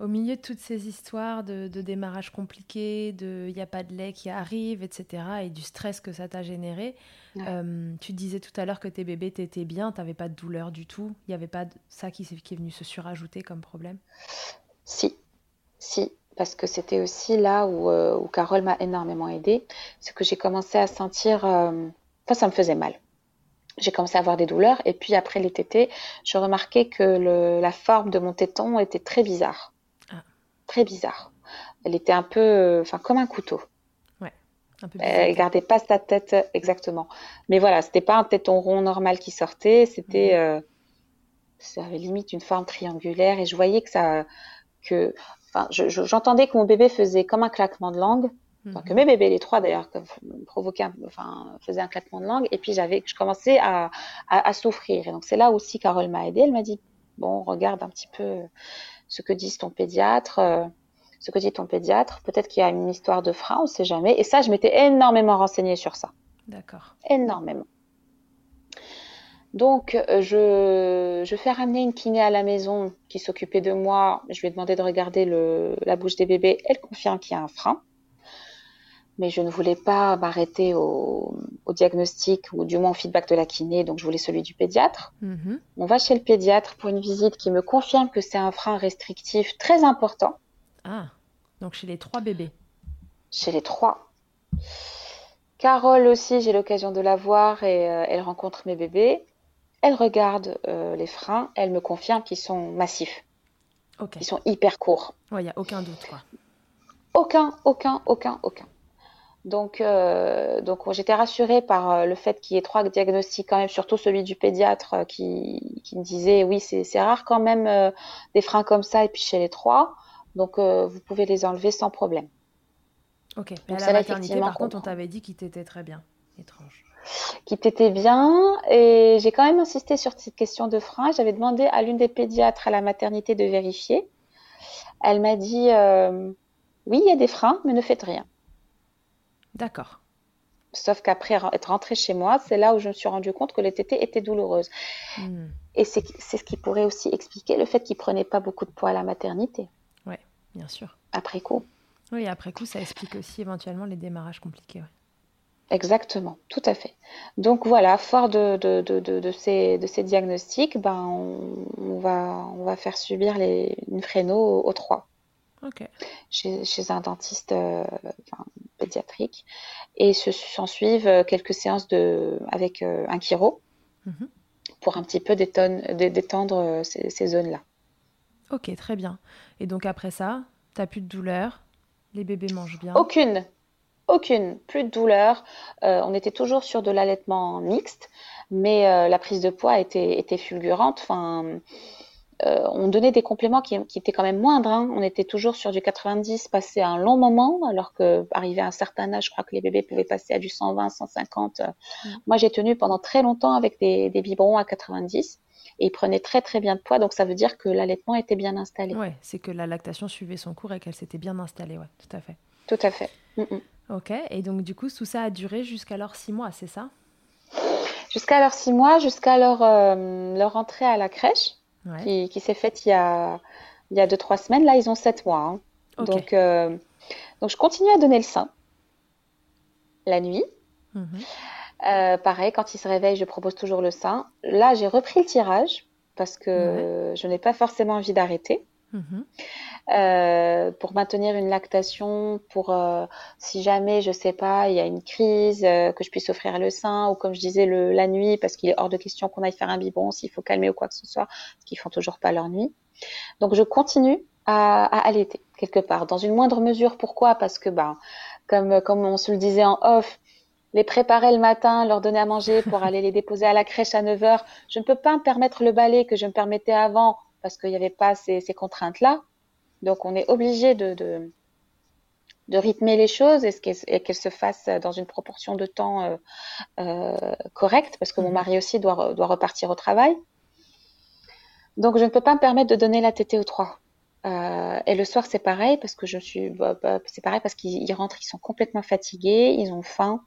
au milieu de toutes ces histoires de, démarrage compliqué, de il n'y a pas de lait qui arrive, etc., et du stress que ça t'a généré, euh, tu disais tout à l'heure que tes bébés t'étaient bien, tu n'avais pas de douleur du tout, il n'y avait pas de, ça qui, qui est venu se surajouter comme problème? Si, si, parce que c'était aussi là où, euh, où Carole m'a énormément aidée, c'est que j'ai commencé à sentir, euh, enfin ça me faisait mal. j'ai commencé à avoir des douleurs. Et puis après les tétés, je remarquais que le, la forme de mon téton était très bizarre. Très bizarre. Elle était un peu, enfin, comme un couteau. Ouais. Un peu Elle gardait pas sa tête exactement. Mais voilà, c'était pas un téton rond normal qui sortait. C'était, euh, ça avait limite une forme triangulaire. Et je voyais que ça, que, enfin, j'entendais que mon bébé faisait comme un claquement de langue que mhm. mes bébés, les trois d'ailleurs, provoquaient, enfin, faisaient un claquement de langue. Et puis j'avais, je commençais à, à, souffrir. Et donc c'est là aussi Carole m'a aidée. Elle m'a dit bon, regarde un petit peu ce que dit ton pédiatre, euh, ce que dit ton pédiatre. Peut-être qu'il y a une histoire de frein, on ne sait jamais. Et ça, je m'étais énormément renseignée sur ça. D'accord. Énormément. Donc, euh, je, je fais ramener une kiné à la maison qui s'occupait de moi. Je lui ai demandé de regarder le, la bouche des bébés. Elle confirme qu'il y a un frein mais je ne voulais pas m'arrêter au, diagnostic ou du moins au feedback de la kiné, donc je voulais celui du pédiatre. Mhm. On va chez le pédiatre pour une visite qui me confirme que c'est un frein restrictif très important. Ah, donc chez les trois bébés. Chez les trois. Carole aussi, j'ai l'occasion de la voir et euh, elle rencontre mes bébés. Elle regarde euh, les freins, elle me confirme qu'ils sont massifs. Ok. Ils sont hyper courts. Il n'y a aucun doute, quoi. Aucun, aucun, aucun, aucun. Donc, euh, donc j'étais rassurée par euh, le fait qu'il y ait trois diagnostics quand même, surtout celui du pédiatre euh, qui, qui me disait oui c'est rare quand même euh, des freins comme ça et puis chez les trois, donc vous pouvez les enlever sans problème. Ok. Mais à la maternité par contre on t'avait dit qu'il t'était très bien. Étrange. Qui t'était bien et j'ai quand même insisté sur cette question de frein. J'avais demandé à l'une des pédiatres à la maternité de vérifier. Elle m'a dit oui il y a des freins mais ne faites rien. D'accord. Sauf qu'après être rentrée chez moi, c'est là où je me suis rendu compte que les tétées étaient douloureuses. Hmm. Et c'est ce qui pourrait aussi expliquer le fait qu'il prenait pas beaucoup de poids à la maternité. Oui, bien sûr. Après coup. Oui, après coup, ça explique aussi éventuellement les démarrages compliqués. Exactement, tout à fait. Donc voilà, fort de, de, de, ces, de ces diagnostics, ben, on, va, on va faire subir les, une fréno aux, trois. Chez, chez, un dentiste euh, pédiatrique. Et s'en suivent euh, quelques séances de, avec euh, un chiro mhm. pour un petit peu détendre, ces, zones-là. Ok, très bien. Et donc après ça, tu n'as plus de douleur Les bébés mangent bien Aucune. Aucune, plus de douleur. on était toujours sur de l'allaitement mixte, mais la prise de poids était, était fulgurante. Enfin, euh, on donnait des compléments qui, étaient quand même moindres. Hein. On était toujours sur du 90 passé un long moment, alors que arrivé à un certain âge, je crois que les bébés pouvaient passer à du 120, 150. Mm. Moi, j'ai tenu pendant très longtemps avec des, biberons à 90 et ils prenaient très très bien de poids, donc ça veut dire que l'allaitement était bien installé. Oui, c'est que la lactation suivait son cours et qu'elle s'était bien installée, ouais, tout à fait. Tout à fait. Mm, mm. Ok, et donc du coup, tout ça a duré jusqu'à leurs six mois, c'est ça? Jusqu'à leurs six mois, jusqu'à leur, euh, leur entrée à la crèche qui, s'est faite il y a il y a deux trois semaines. Là, ils ont sept mois. Hein. Donc euh, donc je continue à donner le sein la nuit. Mhm. Euh, pareil, quand ils se réveillent, je propose toujours le sein. Là, j'ai repris le tirage parce que je n'ai pas forcément envie d'arrêter. Mhm. Euh, pour maintenir une lactation, pour euh, si jamais, je sais pas, il y a une crise, euh, que je puisse offrir le sein, ou comme je disais, le, la nuit, parce qu'il est hors de question qu'on aille faire un biberon s'il faut calmer ou quoi que ce soit, parce qu'ils font toujours pas leur nuit. Donc je continue à, à allaiter quelque part, dans une moindre mesure. Pourquoi? Parce que, bah, comme, comme on se le disait en off, les préparer le matin, leur donner à manger pour aller les déposer à la crèche à 9 heures. Je ne peux pas me permettre le balai que je me permettais avant parce qu'il n'y avait pas ces, ces contraintes-là. Donc on est obligé de, de, rythmer les choses et qu'elles se fassent dans une proportion de temps euh, euh, correcte, parce que mon mhm. mari aussi doit, doit repartir au travail. Donc je ne peux pas me permettre de donner la tétée aux trois. Euh, et le soir c'est pareil parce que je suis, bah, bah, c'est pareil parce qu'ils rentrent, ils sont complètement fatigués, ils ont faim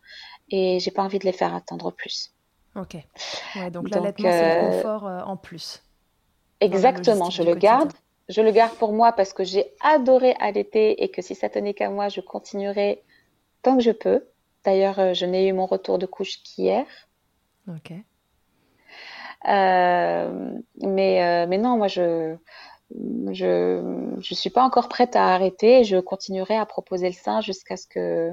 et j'ai pas envie de les faire attendre plus. Ok. donc l'allaitement c'est le confort en plus. Exactement, je le garde je le garde pour moi parce que j'ai adoré allaiter et que si ça tenait qu'à moi, je continuerai tant que je peux. D'ailleurs, euh, je n'ai eu mon retour de couche qu'hier. Ok. Euh, mais, euh, mais non, moi, je je je suis pas encore prête à arrêter. Je continuerai à proposer le sein jusqu'à ce que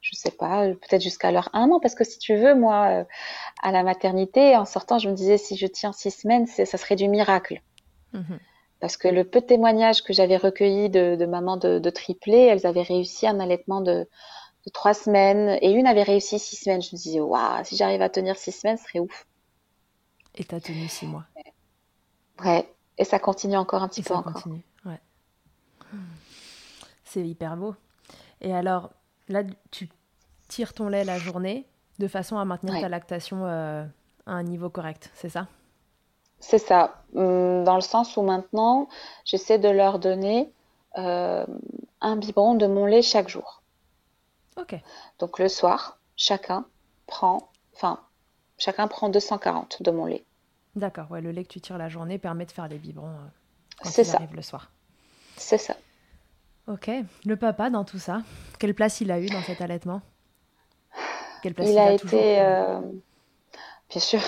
je sais pas, peut-être jusqu'à leur un an, parce que si tu veux, moi, à la maternité, en sortant, je me disais, si je tiens six semaines, ça serait du miracle. Mhm. Parce que le peu de témoignages que j'avais recueillis de, de mamans de, de triplés, elles avaient réussi un allaitement de, de, trois semaines et une avait réussi six semaines. Je me disais, waouh, si j'arrive à tenir six semaines, ce serait ouf. Et tu as tenu six mois. Ouais, et ça continue encore un petit peu ça encore. Continue. Ouais. C'est hyper beau. Et alors, là, tu tires ton lait la journée de façon à maintenir ta lactation euh, à un niveau correct, c'est ça? C'est ça, hum, dans le sens où maintenant, j'essaie de leur donner euh, un biberon de mon lait chaque jour. Ok. Donc le soir, chacun prend, enfin, chacun prend 240 de mon lait. D'accord, ouais, le lait que tu tires la journée permet de faire des biberons euh, quand il arrive le soir. C'est ça. Ok. Le papa dans tout ça, quelle place il a eu dans cet allaitement? Quelle place il, a, été, euh, bien sûr,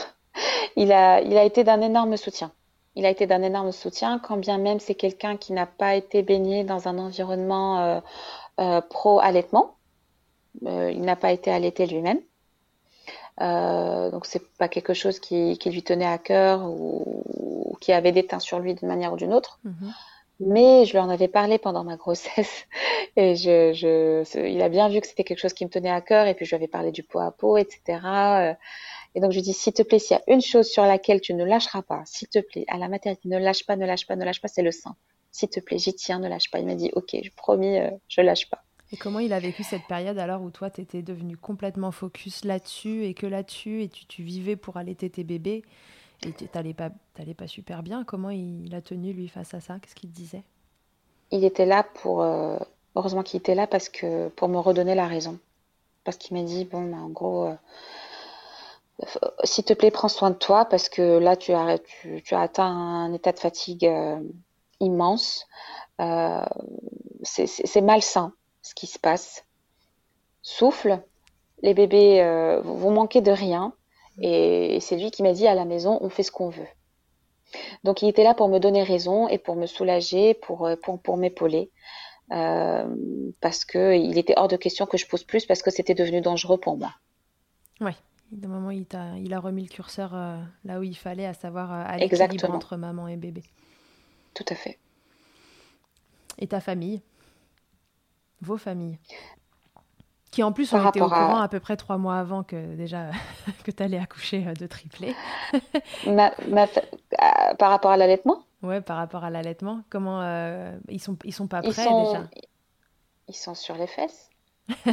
il a, il a été d'un énorme soutien. Il a été d'un énorme soutien, quand bien même c'est quelqu'un qui n'a pas été baigné dans un environnement euh, euh, pro-allaitement. Euh, il n'a pas été allaité lui-même. donc c'est pas quelque chose qui, lui tenait à cœur ou, qui avait des sur lui d'une manière ou d'une autre. Mhm. Mais je lui en avais parlé pendant ma grossesse et je, je, il a bien vu que c'était quelque chose qui me tenait à cœur et puis je lui avais parlé du pot à pot, etc. Et donc je dis, s'il te plaît, s'il y a une chose sur laquelle tu ne lâcheras pas, s'il te plaît, à la maternité, ne lâche pas, ne lâche pas, ne lâche pas, c'est le sein. S'il te plaît, j'y tiens, ne lâche pas. Il m'a dit, ok, je promis, euh, je lâche pas. Et comment il a vécu cette période alors où toi, tu étais devenu complètement focus là-dessus et que là-dessus, et tu, tu, vivais pour allaiter tes bébés et tu n'allais pas, pas super bien? Comment il, a tenu, lui, face à ça? Qu'est-ce qu'il te disait? Il était là pour... Euh, heureusement qu'il était là parce que pour me redonner la raison. Parce qu'il m'a dit, bon, bah, en gros... Euh, s'il te plaît, prends soin de toi parce que là, tu as, atteint un état de fatigue euh, immense. Euh, c'est malsain ce qui se passe. Souffle, les bébés, euh, vous manquez de rien. Et, c'est lui qui m'a dit à la maison, on fait ce qu'on veut. Donc il était là pour me donner raison et pour me soulager, pour, pour, pour m'épauler. parce qu'il était hors de question que je pose plus parce que c'était devenu dangereux pour moi. Oui. Moment, il, a, il a remis le curseur euh, là où il fallait, à savoir euh, à l'équilibre entre maman et bébé. Tout à fait. Et ta famille? Vos familles? Qui en plus ont été au courant à... peu près trois mois avant que déjà que tu allais accoucher euh, de triplé. ma, Par rapport à l'allaitement? Ouais, par rapport à l'allaitement. Comment ils sont ils sont pas prêts déjà? Ils sont sur les fesses.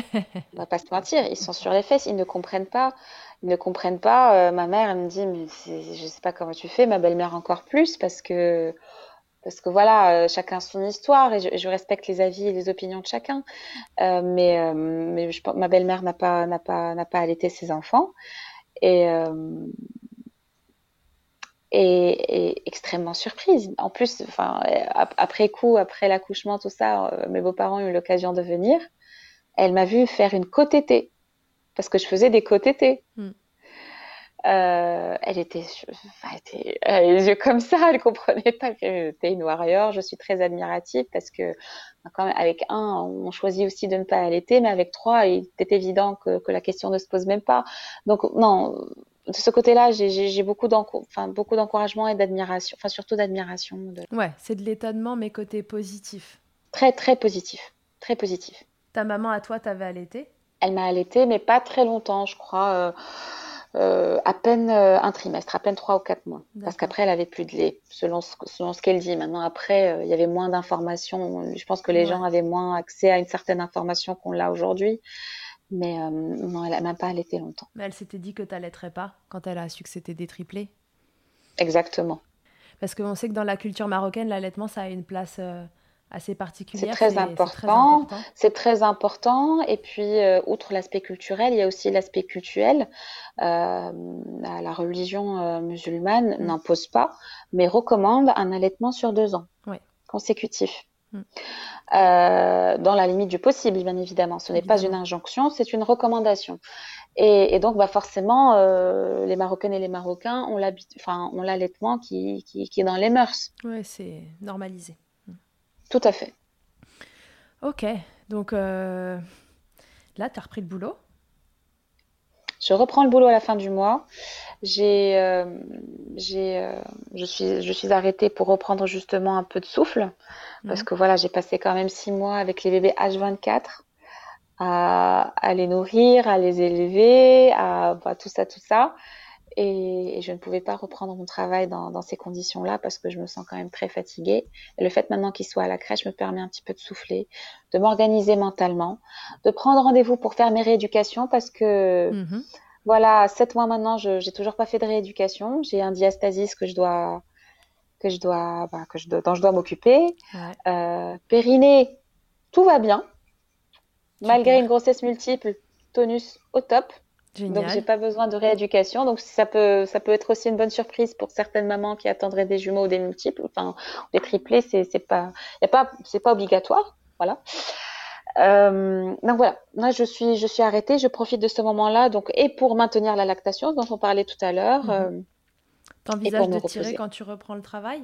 On va pas se mentir, ils sont sur les fesses, ils ne comprennent pas. Ne comprennent pas. Euh, ma mère, elle me dit, mais je sais pas comment tu fais, ma belle-mère encore plus, parce que parce que voilà, euh, chacun son histoire et je, respecte les avis et les opinions de chacun. Euh, mais mais je, ma belle-mère n'a pas pas pas allaité ses enfants et et, extrêmement surprise. En plus, enfin, après coup, après l'accouchement, tout ça, mes beaux-parents ont eu l'occasion de venir. Elle m'a vu faire une côte-été parce que je faisais des côtes-été. Hmm. Euh, elle était, était les yeux comme ça, elle comprenait pas que j'étais une warrior. Je suis très admirative parce que quand même, avec un, on choisit aussi de ne pas allaiter, mais avec trois, il était évident que, que la question ne se pose même pas. Donc non, de ce côté-là, j'ai beaucoup d'encouragement et d'admiration, enfin surtout d'admiration. De... Ouais, c'est de l'étonnement, mais côté positif. Très très positif, très positif. Ta maman à toi, t'avais allaité? Elle m'a allaité, mais pas très longtemps, je crois. Euh, euh, à peine euh, un trimestre, à peine trois ou quatre mois. Parce qu'après, elle avait plus de lait, selon ce, selon ce qu'elle dit. Maintenant, après, il y avait moins d'informations. Je pense que les gens avaient moins accès à une certaine information qu'on l'a aujourd'hui. Mais non, elle n'a même pas allaité longtemps. Mais elle s'était dit que tu n'allaiterais pas quand elle a su que c'était des triplés Exactement. Parce qu'on sait que dans la culture marocaine, l'allaitement, ça a une place assez particulière. C'est très, important. C'est très important. Et puis, euh, outre l'aspect culturel, il y a aussi l'aspect cultuel. Euh, la religion euh, musulmane mm. n'impose pas, mais recommande un allaitement sur deux ans consécutif. Mm. dans la limite du possible, bien évidemment. Ce n'est pas une injonction, c'est une recommandation. Et, donc, bah forcément, les Marocaines et les Marocains ont l'allaitement qui, qui, qui, est dans les mœurs. Oui, c'est normalisé. Tout à fait. Ok, donc euh, là, tu as repris le boulot? Je reprends le boulot à la fin du mois. J'ai, euh, j'ai, euh, je suis, je suis arrêtée pour reprendre justement un peu de souffle parce que voilà, j'ai passé quand même six mois avec les bébés H24 à, à les nourrir, à les élever, à bah, tout ça, tout ça. Et, je ne pouvais pas reprendre mon travail dans, dans ces conditions-là parce que je me sens quand même très fatiguée. Et le fait maintenant qu'il soit à la crèche me permet un petit peu de souffler, de m'organiser mentalement, de prendre rendez-vous pour faire mes rééducations parce que mmh voilà, sept mois maintenant, je n'ai toujours pas fait de rééducation. J'ai un diastasis que je dois que je dois, bah, que je dois, dont je dois m'occuper. Euh, périnée, tout va bien. Malgré une grossesse multiple, tonus au top. Génial. Donc j'ai pas besoin de rééducation. Donc ça peut ça peut être aussi une bonne surprise pour certaines mamans qui attendraient des jumeaux ou des multiples, enfin des triplés, c'est c'est pas y a pas c'est pas obligatoire, voilà. Euh, donc voilà, moi je suis je suis arrêtée, je profite de ce moment-là donc et pour maintenir la lactation dont on parlait tout à l'heure. Mm -hmm. T'envisages de tirer quand tu reprends le travail?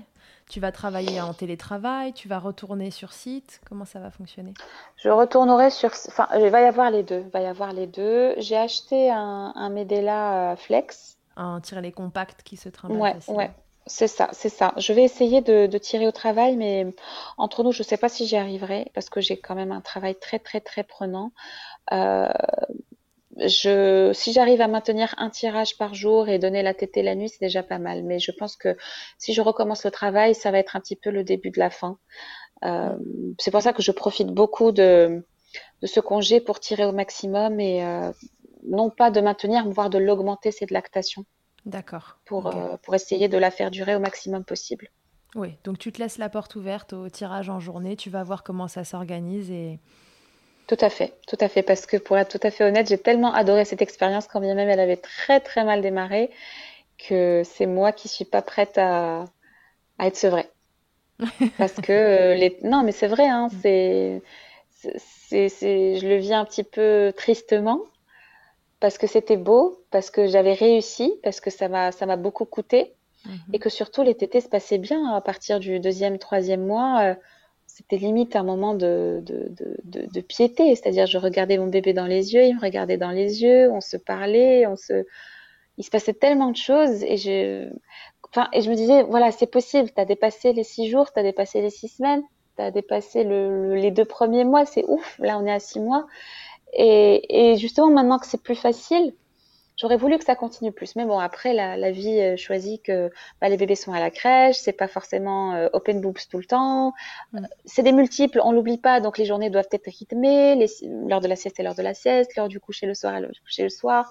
Tu vas travailler en télétravail Tu vas retourner sur site? Comment ça va fonctionner? Je retournerai sur... Enfin, il va y avoir les deux. Va y avoir les deux. J'ai acheté un, un Medela euh, Flex. Un tirer les compacts qui se trimballent Ouais, ouais. C'est ça, c'est ça. Je vais essayer de, de, tirer au travail, mais entre nous, je ne sais pas si j'y arriverai parce que j'ai quand même un travail très, très, très prenant. Euh, je, si j'arrive à maintenir un tirage par jour et donner la tétée la nuit, c'est déjà pas mal. Mais je pense que si je recommence le travail, ça va être un petit peu le début de la fin. Euh, c'est pour ça que je profite beaucoup de, de ce congé pour tirer au maximum et euh, non pas de maintenir, voire de l'augmenter cette lactation. D'accord. Pour, okay. euh, pour essayer de la faire durer au maximum possible. Oui, donc tu te laisses la porte ouverte au tirage en journée, tu vas voir comment ça s'organise et, tout à fait, tout à fait, parce que pour être tout à fait honnête, j'ai tellement adoré cette expérience quand bien même elle avait très très mal démarré que c'est moi qui suis pas prête à, à être sevrée. parce que euh, les... non, mais c'est vrai, hein, c'est, c'est, c'est, je le vis un petit peu tristement parce que c'était beau, parce que j'avais réussi, parce que ça m'a ça m'a beaucoup coûté -hmm. et que surtout les tétés se passaient bien à partir du deuxième, troisième mois. Euh, c'était limite un moment de, de, de, piété, c'est-à-dire je regardais mon bébé dans les yeux, il me regardait dans les yeux, on se parlait, on se, il se passait tellement de choses et je, enfin, et je me disais voilà c'est possible, tu as dépassé les six jours, tu as dépassé les six semaines, tu as dépassé le, les deux premiers mois, c'est ouf, là on est à six mois. Et, et justement maintenant que c'est plus facile, J'aurais voulu que ça continue plus, mais bon, après, la, la vie euh, choisit que bah, les bébés sont à la crèche, c'est pas forcément euh, open boobs tout le temps. Mm. C'est des multiples, on l'oublie pas, donc les journées doivent être rythmées, l'heure de la sieste est l'heure de la sieste, l'heure du coucher le soir est l'heure du coucher le soir.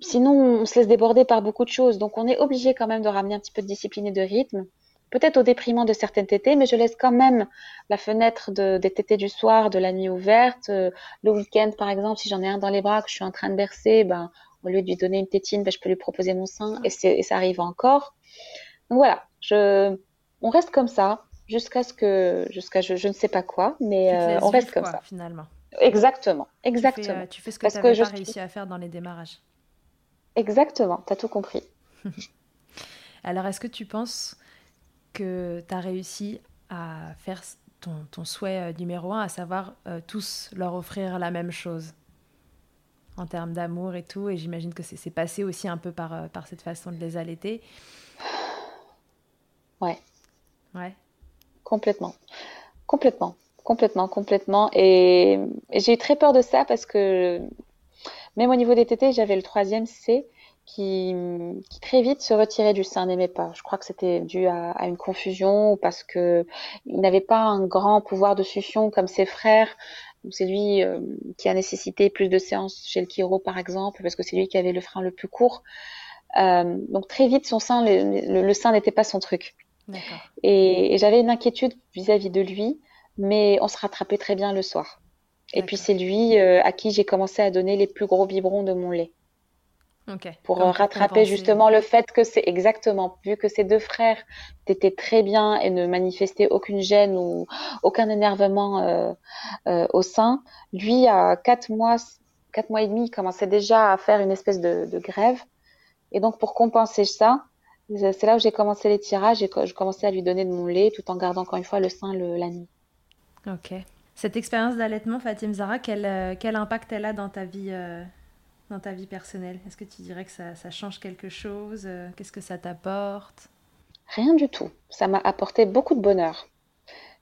Sinon, on se laisse déborder par beaucoup de choses, donc on est obligé quand même de ramener un petit peu de discipline et de rythme. Peut-être au déprimant de certaines tétées, mais je laisse quand même la fenêtre de, des tétées du soir, de la nuit ouverte. Euh, le week-end, par exemple, si j'en ai un dans les bras que je suis en train de bercer, ben au lieu de lui donner une tétine, ben, je peux lui proposer mon sein et, et, ça arrive encore. Donc voilà, je, on reste comme ça jusqu'à ce que, jusqu'à je, je, ne sais pas quoi, mais euh, on reste comme quoi, ça. Finalement. Exactement, exactement. Tu fais, tu fais ce que tu n'avais pas réussi suis... à faire dans les démarrages. Exactement, tu as tout compris. Alors, est-ce que tu penses que tu as réussi à faire ton, ton souhait euh, numéro un, à savoir euh, tous leur offrir la même chose? En termes d'amour et tout. Et j'imagine que c'est passé aussi un peu par, euh, par cette façon de les allaiter. Ouais. Ouais. Complètement. Complètement. Complètement, complètement. Et, et j'ai eu très peur de ça parce que même au niveau des tétés, j'avais le troisième C qui, qui, très vite se retirait du sein, n'aimait pas. Je crois que c'était dû à, à, une confusion ou parce que il n'avait pas un grand pouvoir de succion comme ses frères. C'est lui euh, qui a nécessité plus de séances chez le chiro, par exemple, parce que c'est lui qui avait le frein le plus court. Euh, donc très vite, son sein, le, le, le sein n'était pas son truc. Et, et j'avais une inquiétude vis-à-vis -vis de lui, mais on se rattrapait très bien le soir. Et puis c'est lui euh, à qui j'ai commencé à donner les plus gros biberons de mon lait. Okay. Pour Donc, rattraper justement le fait que c'est exactement, vu que ces deux frères étaient très bien et ne manifestaient aucune gêne ou aucun énervement euh, euh, au sein, lui à quatre mois, quatre mois et demi, il commençait déjà à faire une espèce de, de grève. Et donc pour compenser ça, c'est là où j'ai commencé les tirages et je commençais à lui donner de mon lait tout en gardant encore une fois le sein le, la nuit. Ok. Cette expérience d'allaitement, Fatim Zara, quel, quel, impact elle a dans ta vie, dans ta vie personnelle? Est-ce que tu dirais que ça, ça change quelque chose? Qu'est-ce que ça t'apporte? Rien du tout. Ça m'a apporté beaucoup de bonheur.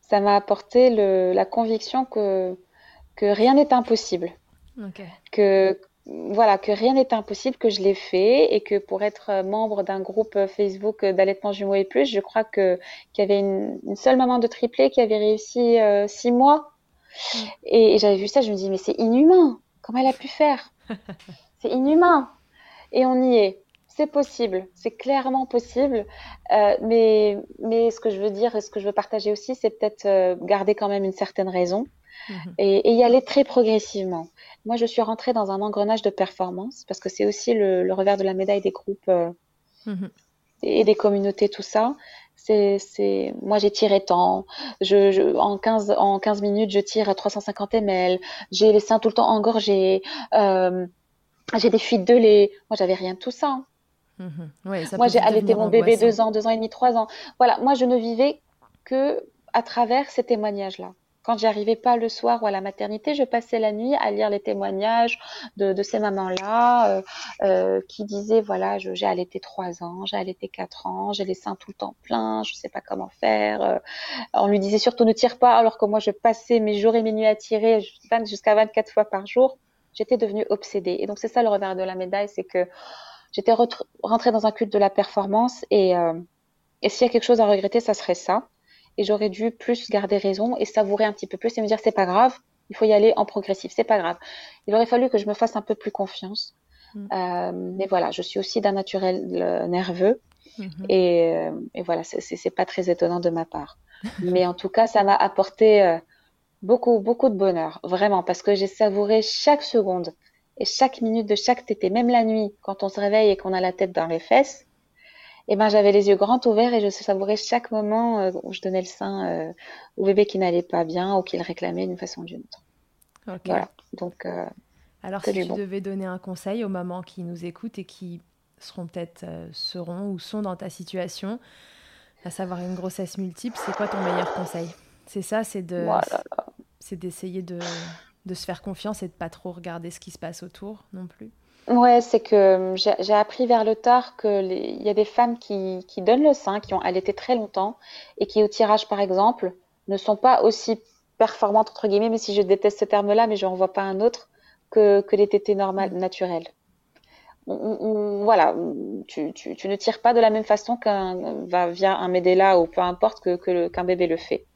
Ça m'a apporté le, la conviction que, que rien n'est impossible. Que, voilà, que rien n'est impossible, que je l'ai fait et que pour être membre d'un groupe Facebook d'allaitement jumeaux et plus, je crois que qu'il y avait une, seule maman de triplé qui avait réussi euh, six mois. Mm. Et, j'avais vu ça, je me dis mais c'est inhumain. Comment elle a pu faire? C'est inhumain. Et on y est. C'est possible, c'est clairement possible. Euh, mais, mais ce que je veux dire et ce que je veux partager aussi, c'est peut-être euh, garder quand même une certaine raison mhm. et, y aller très progressivement. Moi, je suis rentrée dans un engrenage de performance parce que c'est aussi le, revers de la médaille des groupes euh, mhm. et des communautés, tout ça. C'est, c'est, moi, j'ai tiré tant. Je, je, en 15, en 15 minutes, je tire à 350 ml. J'ai les seins tout le temps engorgés. Euh, j'ai des fuites de lait. Moi, j'avais rien de tout ça. Mhm. moi, j'ai allaité mon bébé deux ans, deux ans et demi, trois ans. Voilà, moi, je ne vivais que à travers ces témoignages-là. Quand j'arrivais pas le soir ou à la maternité, je passais la nuit à lire les témoignages de, de ces mamans-là euh, euh, qui disaient voilà, j'ai allaité trois ans, j'ai allaité quatre ans, j'ai les seins tout le temps pleins, je sais pas comment faire. Euh, on lui disait surtout ne tire pas, alors que moi je passais mes jours et mes nuits à tirer jusqu'à 24 fois par jour. J'étais devenue obsédée. Et donc c'est ça le revers de la médaille, c'est que j'étais rentrée dans un culte de la performance et, euh, et s'il y a quelque chose à regretter, ça serait ça. Et j'aurais dû plus garder raison et savourer un petit peu plus et me dire c'est pas grave, il faut y aller en progressif, c'est pas grave. Il aurait fallu que je me fasse un peu plus confiance. Mm. Euh, mais voilà, je suis aussi d'un naturel euh, nerveux mm-hmm. et, euh, et, voilà, c'est pas très étonnant de ma part. mais en tout cas, ça m'a apporté euh, beaucoup, beaucoup de bonheur, vraiment, parce que j'ai savouré chaque seconde et chaque minute de chaque tété, même la nuit, quand on se réveille et qu'on a la tête dans les fesses, eh ben j'avais les yeux grands ouverts et je savourais chaque moment euh, où je donnais le sein euh, au bébé qui n'allait pas bien ou qui le réclamait d'une façon ou d'une autre. Voilà. Donc. Euh, Alors si tu devais donner un conseil aux mamans qui nous écoutent et qui seront peut-être seront ou sont dans ta situation, à savoir une grossesse multiple, c'est quoi ton meilleur conseil? C'est ça, c'est de, c'est d'essayer de de se faire confiance et de pas trop regarder ce qui se passe autour non plus? Ouais, c'est que j'ai appris vers le tard qu'il y a des femmes qui, qui, donnent le sein, qui ont allaité très longtemps et qui, au tirage par exemple, ne sont pas aussi performantes, entre guillemets, mais si je déteste ce terme-là, mais je n'en vois pas un autre, que, que les tétés normales, naturelles. voilà, tu, tu, tu, ne tires pas de la même façon qu'un va via un Medela ou peu importe que qu'un bébé le fait.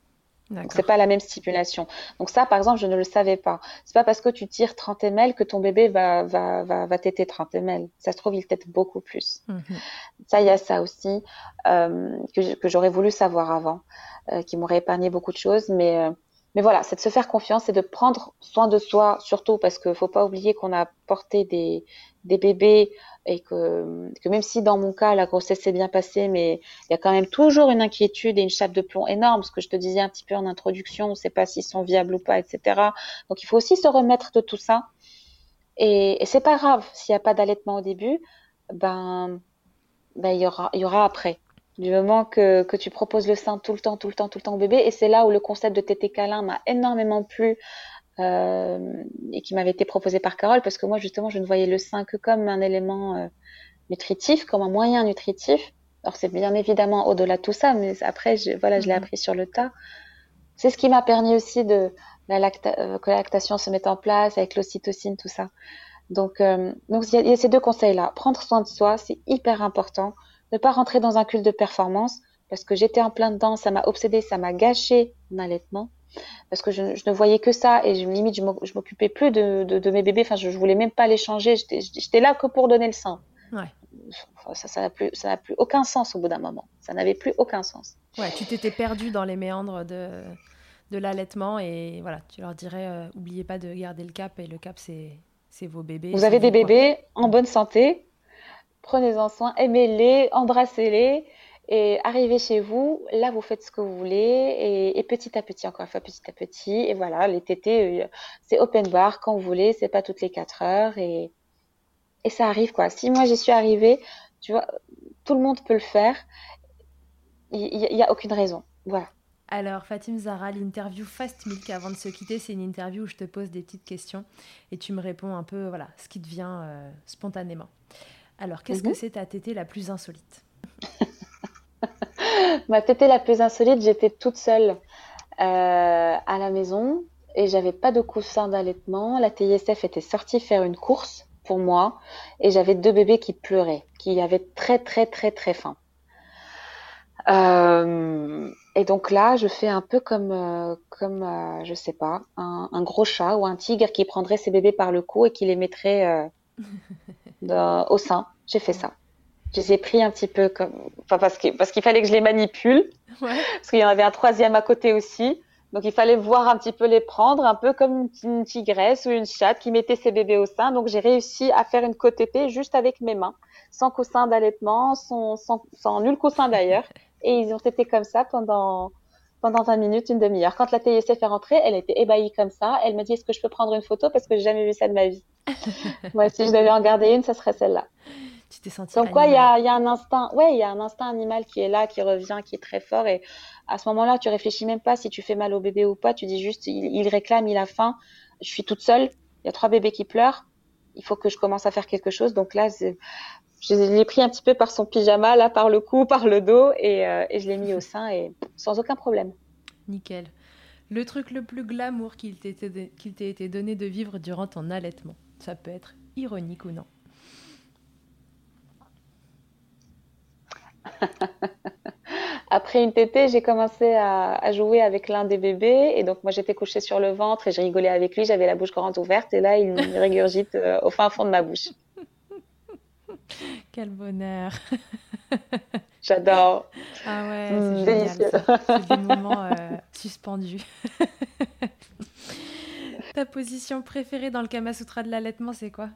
Donc c'est pas la même stipulation. Donc ça, par exemple, je ne le savais pas. C'est pas parce que tu tires 30 ml que ton bébé va va va, va téter 30 ml. Ça se trouve, il tète beaucoup plus. Mhm. Ça, il y a ça aussi euh, que, que j'aurais voulu savoir avant, euh, qui m'aurait épargné beaucoup de choses. Mais euh, mais voilà, c'est de se faire confiance et de prendre soin de soi, surtout parce que faut pas oublier qu'on a porté des des bébés et que, même si dans mon cas la grossesse s'est bien passée, mais il y a quand même toujours une inquiétude et une chape de plomb énorme, ce que je te disais un petit peu en introduction, on ne sait pas s'ils sont viables ou pas, etc. Donc il faut aussi se remettre de tout ça. Et, et c'est pas grave s'il n'y a pas d'allaitement au début, ben, ben il y aura, y aura après. Du moment que, tu proposes le sein tout le temps, tout le temps, tout le temps au bébé, et c'est là où le concept de tété câlin m'a énormément plu et qui m'avait été proposé par Carole parce que moi justement je ne voyais le sein que comme un élément euh, nutritif, comme un moyen nutritif. Alors c'est bien évidemment au-delà de tout ça, mais après je, voilà je l'ai mhm. appris sur le tas. C'est ce qui m'a permis aussi de la euh, que la lactation se mette en place avec l'ocytocine, tout ça. Donc, donc il y, a ces deux conseils-là. Prendre soin de soi, c'est hyper important. Ne pas rentrer dans un culte de performance parce que j'étais en plein dedans, ça m'a obsédé, ça m'a gâché mon allaitement parce que je, ne voyais que ça et je, limite je m'occupais plus de, de, mes bébés. Enfin, je, je voulais même pas les changer. J'étais là que pour donner le sein. Ouais. Ça, ça n'a plus, ça n'a plus aucun sens au bout d'un moment. Ça n'avait plus aucun sens. Ouais, tu t'étais perdue dans les méandres de, de l'allaitement et voilà, tu leur dirais, euh, oubliez pas de garder le cap et le cap c'est, c'est vos bébés. Vous avez des bébés en bonne santé, prenez-en soin, aimez-les, embrassez-les et arrivez chez vous, là vous faites ce que vous voulez et, petit à petit, encore une fois petit à petit. Et voilà, les tétés, euh, c'est open bar quand vous voulez, c'est pas toutes les quatre heures et, et ça arrive quoi. Si moi j'y suis arrivée, tu vois, tout le monde peut le faire. Il n'y a, aucune raison. Voilà. Alors, Fatim Zara, l'interview Fast Milk, avant de se quitter, c'est une interview où je te pose des petites questions et tu me réponds un peu, voilà, ce qui te vient euh, spontanément. Alors, qu'est-ce que mhm. c'est ta tétée la plus insolite? Ma tétée la plus insolite, j'étais toute seule euh, à la maison et j'avais pas de coussin d'allaitement. La TISF était sortie faire une course pour moi et j'avais deux bébés qui pleuraient, qui avaient très très très très faim. Euh, et donc là, je fais un peu comme, euh, comme euh, je sais pas, un, un, gros chat ou un tigre qui prendrait ses bébés par le cou et qui les mettrait euh, au sein. J'ai fait ça. Je les ai pris un petit peu comme, enfin parce que parce qu'il fallait que je les manipule, ouais. parce qu'il y en avait un troisième à côté aussi. Donc il fallait voir un petit peu les prendre, un peu comme une tigresse ou une chatte qui mettait ses bébés au sein. Donc j'ai réussi à faire une côte épée juste avec mes mains, sans coussin d'allaitement, sans, sans, sans nul coussin d'ailleurs. Et ils ont été comme ça pendant, pendant 20 minutes, une demi-heure. Quand la TISF est rentrée, elle était ébahie comme ça. Elle me dit, est-ce que je peux prendre une photo? Parce que j'ai jamais vu ça de ma vie. Moi, si je devais en garder une, ça serait celle-là. Tu t'es sentie Donc, quoi, il y a, y a un instinct, ouais, il y a un instinct animal qui est là, qui revient, qui est très fort. Et à ce moment-là, tu réfléchis même pas si tu fais mal au bébé ou pas. Tu dis juste, il, il réclame, il a faim. Je suis toute seule. Il y a trois bébés qui pleurent. Il faut que je commence à faire quelque chose. Donc là, je l'ai pris un petit peu par son pyjama, là, par le cou, par le dos, et, euh, et je l'ai mis au sein, et sans aucun problème. Nickel. Le truc le plus glamour qu'il t'ait été, été donné de vivre durant ton allaitement, ça peut être ironique ou non. Après une tétée, j'ai commencé à, à, jouer avec l'un des bébés. Et donc, moi, j'étais couchée sur le ventre et j'ai rigolé avec lui. J'avais la bouche grande ouverte. Et là, il me régurgite euh, au fin fond de ma bouche. Quel bonheur. J'adore. Ah ouais, c'est mmh, génial. C'est des moments euh, suspendus. Ta position préférée dans le Kama Sutra de l'allaitement, c'est quoi?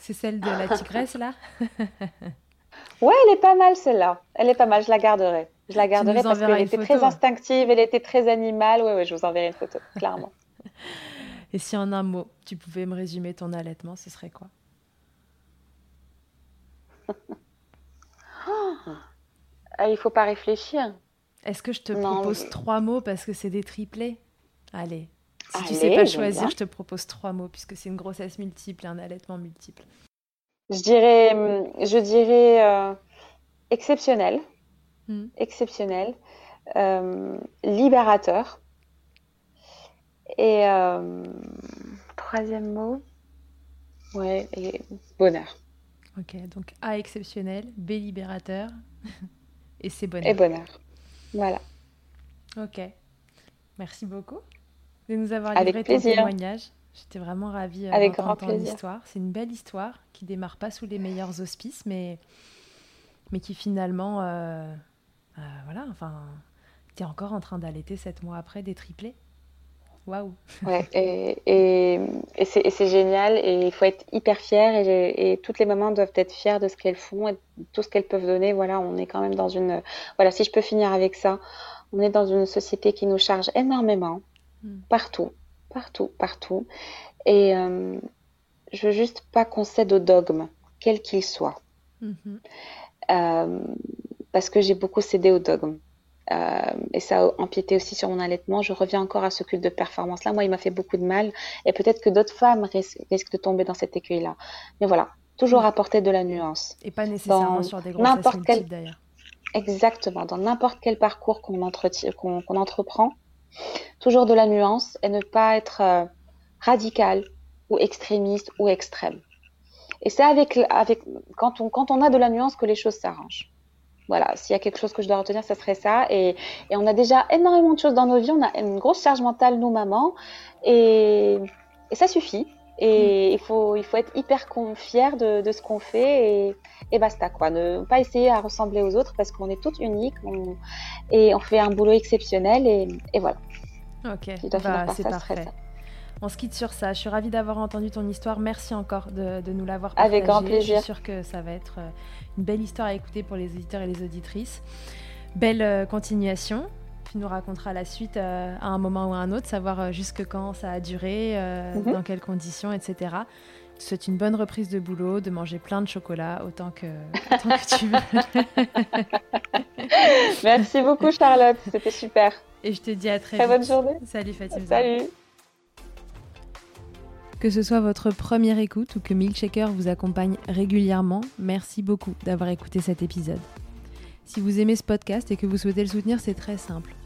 C'est celle de la tigresse, là? Ouais, elle est pas mal, celle-là. Elle est pas mal, je la garderai. Je la garderai parce qu'elle était très instinctive, elle était très animale. Ouais, ouais, je vous enverrai une photo, clairement. Et si en un mot, tu pouvais me résumer ton allaitement, ce serait quoi? Ah, il faut pas réfléchir. Est-ce que je te propose trois mots parce que c'est des triplés? Allez. Si tu tu sais pas choisir, je te propose trois mots puisque c'est une grossesse multiple et un allaitement multiple. Je dirais, je dirais euh, exceptionnel, hmm. exceptionnel, euh, libérateur. Et euh, troisième mot, ouais, et bonheur. Ok, donc A exceptionnel, B libérateur et C bonheur. Et bonheur. Voilà. Ok. Merci beaucoup de nous avoir livré ton témoignage. J'étais vraiment ravie euh, d'entendre ton histoire. C'est une belle histoire qui démarre pas sous les meilleurs auspices, mais, mais qui finalement, euh, euh, voilà, enfin, tu es encore en train d'allaiter sept mois après des triplés. Waouh Ouais, et, et, et c'est génial, et il faut être hyper fier, et, et, toutes les mamans doivent être fières de ce qu'elles font, et tout ce qu'elles peuvent donner. Voilà, on est quand même dans une... Voilà, si je peux finir avec ça, on est dans une société qui nous charge énormément, mm. partout, partout, partout. Et euh, je veux juste pas qu'on cède au dogme, quel qu'il soit. Mm-hmm. euh, parce que j'ai beaucoup cédé au dogme. Euh, et ça a empiété aussi sur mon allaitement. Je reviens encore à ce culte de performance-là. Moi, il m'a fait beaucoup de mal. Et peut-être que d'autres femmes risquent, de tomber dans cet écueil-là. Mais voilà, toujours mm. apporter de la nuance. Et pas nécessairement sur des grossesses quel... d'ailleurs. Exactement. Dans n'importe quel parcours qu'on qu'on entreprend, toujours de la nuance et ne pas être euh, radical ou extrémiste ou extrême. Et c'est avec, quand, on, a de la nuance que les choses s'arrangent. Voilà, s'il y a quelque chose que je dois retenir, ce serait ça. Et, on a déjà énormément de choses dans nos vies. On a une grosse charge mentale, nous, mamans. Et ça suffit. Et il, faut, il faut être hyper fier de, de ce qu'on fait et, et, basta quoi. Ne pas essayer à ressembler aux autres parce qu'on est toutes uniques on, et on fait un boulot exceptionnel et, et voilà. Ok, bah, c'est parfait. On se quitte sur ça. Je suis ravie d'avoir entendu ton histoire. Merci encore de, de nous l'avoir partagée. Avec grand plaisir. Je suis sûre que ça va être une belle histoire à écouter pour les auditeurs et les auditrices. Belle euh, continuation tu nous raconteras la suite à un moment ou à un autre, savoir jusque quand ça a duré, mhm. dans quelles conditions, etc. C'est une bonne reprise de boulot, de manger plein de chocolat autant que, tu veux. Merci beaucoup Charlotte, c'était super. Et je te dis à très, très bonne journée. Salut Fatima. Salut. Que ce soit votre première écoute ou que Milkshaker vous accompagne régulièrement, merci beaucoup d'avoir écouté cet épisode. Si vous aimez ce podcast et que vous souhaitez le soutenir, c'est très simple.